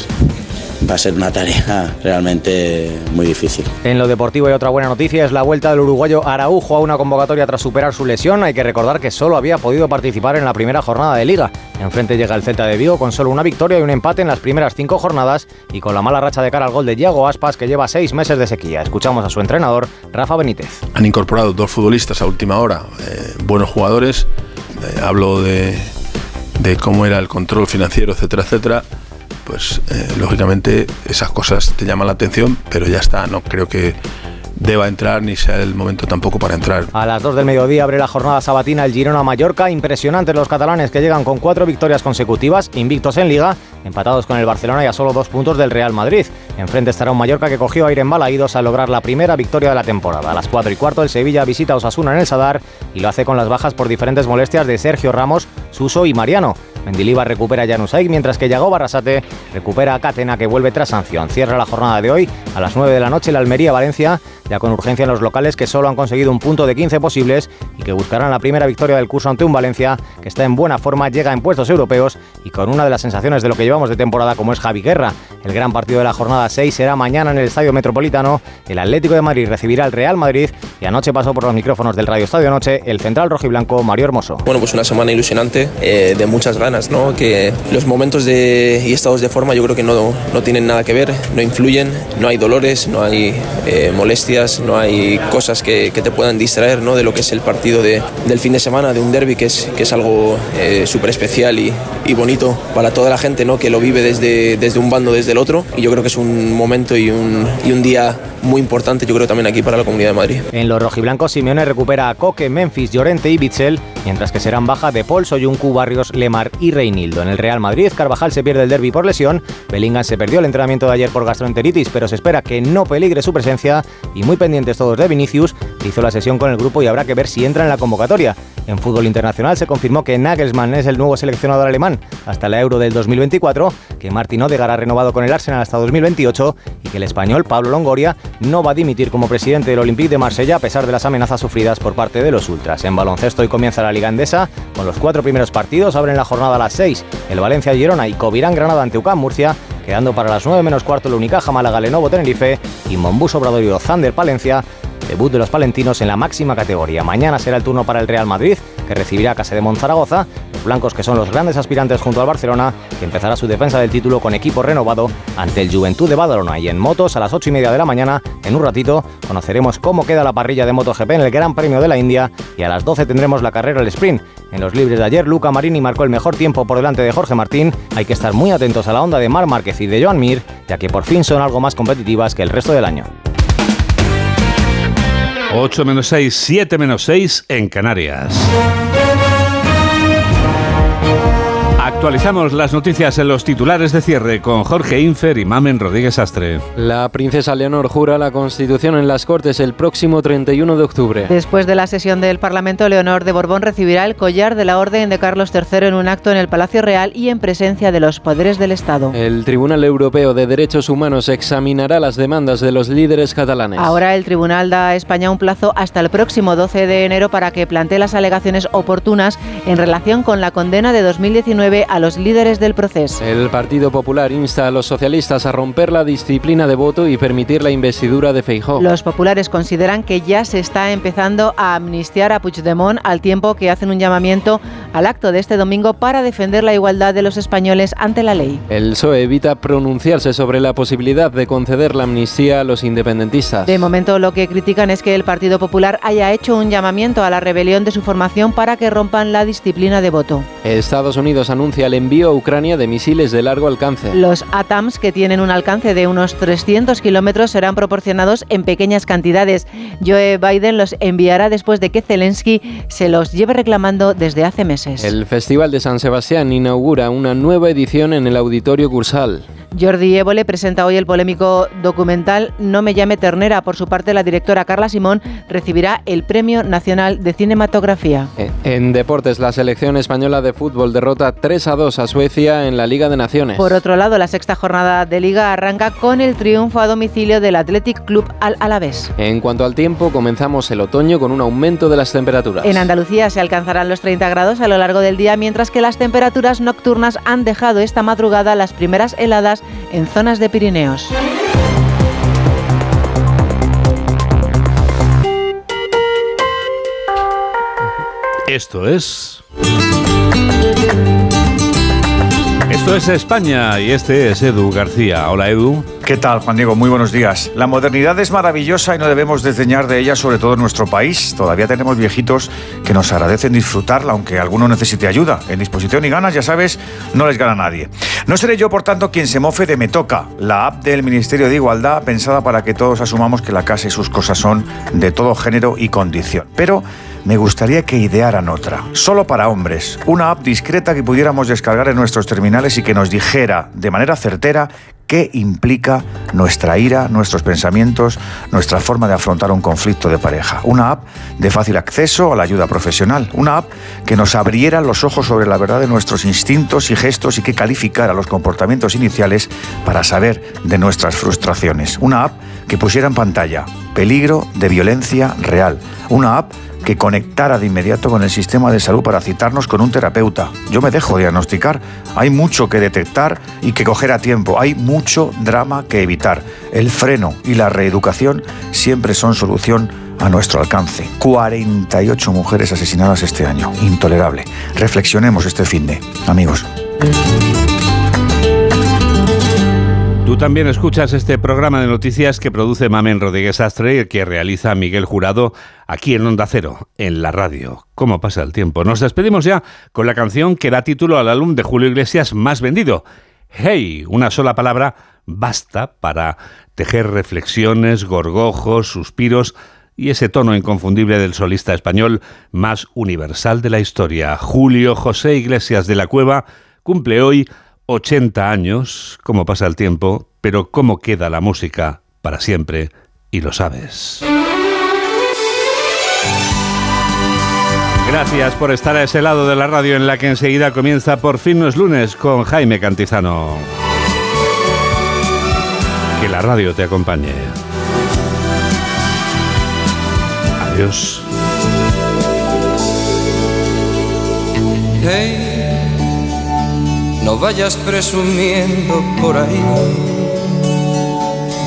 va a ser una tarea realmente muy difícil. En lo deportivo y otra buena noticia es la vuelta del uruguayo Araujo a una convocatoria tras superar su lesión. Hay que recordar que solo había podido participar en la primera jornada de liga. Enfrente llega el Celta de Vigo con solo una victoria y un empate en las primeras cinco jornadas y con la mala racha de cara al gol de Diego Aspas que lleva seis meses de sequía. Escuchamos a su entrenador, Rafa Benítez. Han incorporado dos futbolistas a última hora, eh, buenos jugadores. Eh, hablo de, de cómo era el control financiero, etcétera, etcétera pues eh, lógicamente esas cosas te llaman la atención, pero ya está, no creo que deba entrar ni sea el momento tampoco para entrar. A las 2 del mediodía abre la jornada sabatina el Girona Mallorca. Impresionantes los catalanes que llegan con cuatro victorias consecutivas, invictos en Liga, empatados con el Barcelona y a solo dos puntos del Real Madrid. Enfrente estará un Mallorca que cogió aire en Balaídos al lograr la primera victoria de la temporada. A las 4 y cuarto el Sevilla visita a Osasuna en el Sadar y lo hace con las bajas por diferentes molestias de Sergio Ramos, Suso y Mariano. Mendilibar recupera a mientras que Yago Barrasate recupera a Catena, que vuelve tras sanción. Cierra la jornada de hoy a las 9 de la noche el Almería-Valencia, ya con urgencia en los locales que solo han conseguido un punto de 15 posibles y que buscarán la primera victoria del curso ante un Valencia que está en buena forma, llega en puestos europeos y con una de las sensaciones de lo que llevamos de temporada como es Javi Guerra. El gran partido de la jornada 6 será mañana en el Estadio Metropolitano. El Atlético de Madrid recibirá al Real Madrid y anoche pasó por los micrófonos del Radio Estadio Noche el central rojiblanco Mario Hermoso. Bueno, pues una semana ilusionante, eh, de muchas ganas, ¿no? Que los momentos de, y estados de forma yo creo que no, no tienen nada que ver, no influyen, no hay dolores, no hay eh, molestias, no hay cosas que, te puedan distraer ¿no? de lo que es el partido de, del fin de semana, de un derby que es, que es algo eh, súper especial y, y, bonito para toda la gente ¿no? que lo vive desde, desde un bando, desde el otro. Y yo creo que es un momento y un, y un día muy importante, yo creo también aquí para la Comunidad de Madrid. En los rojiblancos, Simeone recupera a Coque, Memphis, Llorente y Bitzel, mientras que serán baja de Paul, Soyuncu, Barrios, Lemar y Reinildo. En el Real Madrid, Carvajal se pierde el derby por lesión, Bellingham se perdió el entrenamiento de ayer por gastroenteritis, pero se espera que no peligre su presencia y muy pendientes todos de Vinicius, hizo la sesión con el grupo y habrá que ver si entra en la convocatoria. En fútbol internacional se confirmó que Nagelsmann es el nuevo seleccionador alemán hasta la Euro del 2024, que Martin Odegaard ha renovado con el Arsenal hasta 2028 y que el español Pablo Longoria no va a dimitir como presidente del Olympique de Marsella a pesar de las amenazas sufridas por parte de los ultras. En baloncesto hoy comienza la Liga Endesa con los cuatro primeros partidos, abren la jornada a las 6 el Valencia Girona y Covirán Granada ante UCAM Murcia quedando para las 9 menos cuarto el Unicaja Málaga Lenovo Tenerife y Mombus Obradorio Zander Palencia debut de los palentinos en la máxima categoría. Mañana será el turno para el Real Madrid, que recibirá a Casa de Monzaragoza, los blancos que son los grandes aspirantes junto al Barcelona, que empezará su defensa del título con equipo renovado ante el Juventud de Badalona. Y en motos, a las 8 y media de la mañana, en un ratito, conoceremos cómo queda la parrilla de MotoGP en el Gran Premio de la India y a las 12 tendremos la carrera del sprint. En los libres de ayer, Luca Marini marcó el mejor tiempo por delante de Jorge Martín. Hay que estar muy atentos a la onda de Mar Márquez y de Joan Mir, ya que por fin son algo más competitivas que el resto del año. 8 menos 6, 7 menos 6 en Canarias. Actualizamos las noticias en los titulares de cierre con Jorge Infer y Mamen Rodríguez Astre. La princesa Leonor jura la Constitución en las Cortes el próximo 31 de octubre. Después de la sesión del Parlamento, Leonor de Borbón recibirá el collar de la Orden de Carlos III en un acto en el Palacio Real y en presencia de los poderes del Estado. El Tribunal Europeo de Derechos Humanos examinará las demandas de los líderes catalanes. Ahora el tribunal da a España un plazo hasta el próximo 12 de enero para que plantee las alegaciones oportunas en relación con la condena de 2019 a los líderes del proceso. El Partido Popular insta a los socialistas a romper la disciplina de voto y permitir la investidura de Feijóo. Los populares consideran que ya se está empezando a amnistiar a Puigdemont al tiempo que hacen un llamamiento al acto de este domingo para defender la igualdad de los españoles ante la ley. El PSOE evita pronunciarse sobre la posibilidad de conceder la amnistía a los independentistas. De momento lo que critican es que el Partido Popular haya hecho un llamamiento a la rebelión de su formación para que rompan la disciplina de voto. Estados Unidos anuncia el envío a Ucrania de misiles de largo alcance. Los ATAMS, que tienen un alcance de unos 300 kilómetros, serán proporcionados en pequeñas cantidades. Joe Biden los enviará después de que Zelensky se los lleve reclamando desde hace meses. El Festival de San Sebastián inaugura una nueva edición en el Auditorio Cursal. Jordi Évole presenta hoy el polémico documental No me llame ternera. Por su parte, la directora Carla Simón recibirá el Premio Nacional de Cinematografía. En deportes, la selección española de fútbol derrota 3 a 2 a Suecia en la Liga de Naciones. Por otro lado, la sexta jornada de Liga arranca con el triunfo a domicilio del Athletic Club Al Alavés. En cuanto al tiempo, comenzamos el otoño con un aumento de las temperaturas. En Andalucía se alcanzarán los 30 grados a lo largo del día, mientras que las temperaturas nocturnas han dejado esta madrugada las primeras heladas en zonas de Pirineos. Esto es... Esto es España y este es Edu García. Hola Edu. ¿Qué tal, Juan Diego? Muy buenos días. La modernidad es maravillosa y no debemos desdeñar de ella, sobre todo en nuestro país. Todavía tenemos viejitos que nos agradecen disfrutarla, aunque alguno necesite ayuda. En disposición y ganas, ya sabes, no les gana nadie. No seré yo, por tanto, quien se mofe de Me Toca, la app del Ministerio de Igualdad pensada para que todos asumamos que la casa y sus cosas son de todo género y condición. Pero me gustaría que idearan otra, solo para hombres, una app discreta que pudiéramos descargar en nuestros terminales y que nos dijera de manera certera qué implica nuestra ira, nuestros pensamientos, nuestra forma de afrontar un conflicto de pareja. Una app de fácil acceso a la ayuda profesional. Una app que nos abriera los ojos sobre la verdad de nuestros instintos y gestos y que calificara los comportamientos iniciales para saber de nuestras frustraciones. Una app que pusiera en pantalla peligro de violencia real. Una app que conectara de inmediato con el sistema de salud para citarnos con un terapeuta. Yo me dejo diagnosticar. Hay mucho que detectar y que coger a tiempo. Hay mucho drama que evitar. El freno y la reeducación siempre son solución a nuestro alcance. 48 mujeres asesinadas este año. Intolerable. Reflexionemos este fin de. Amigos. También escuchas este programa de noticias que produce Mamen Rodríguez Astre y que realiza Miguel Jurado aquí en Onda Cero, en la radio. ¿Cómo pasa el tiempo? Nos despedimos ya con la canción que da título al álbum de Julio Iglesias más vendido. Hey, una sola palabra basta para tejer reflexiones, gorgojos, suspiros y ese tono inconfundible del solista español más universal de la historia. Julio José Iglesias de la Cueva cumple hoy 80 años, cómo pasa el tiempo, pero cómo queda la música para siempre, y lo sabes. Gracias por estar a ese lado de la radio en la que enseguida comienza Por fin no es lunes con Jaime Cantizano. Que la radio te acompañe. Adiós. Hey No vayas presumiendo por ahí,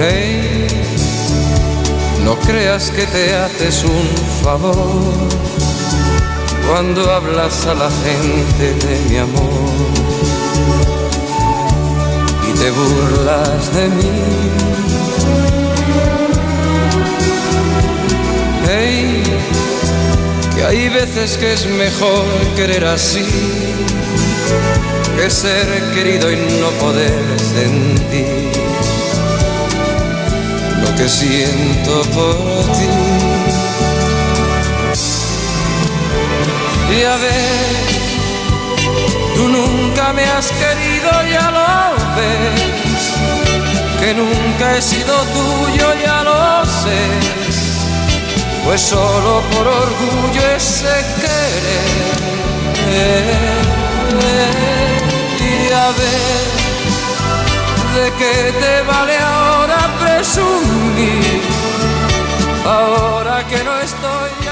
Hey, no creas que te haces un favor cuando hablas a la gente de mi amor y te burlas de mí. Hey, que hay veces que es mejor querer así que ser querido y no poder sentir que siento por ti. Y a ver, tú nunca me has querido, ya lo ves, que nunca he sido tuyo, ya lo sé pues solo por orgullo ese querer. Y a ver, ¿de qué te vale ahora presumir? Ahora que no estoy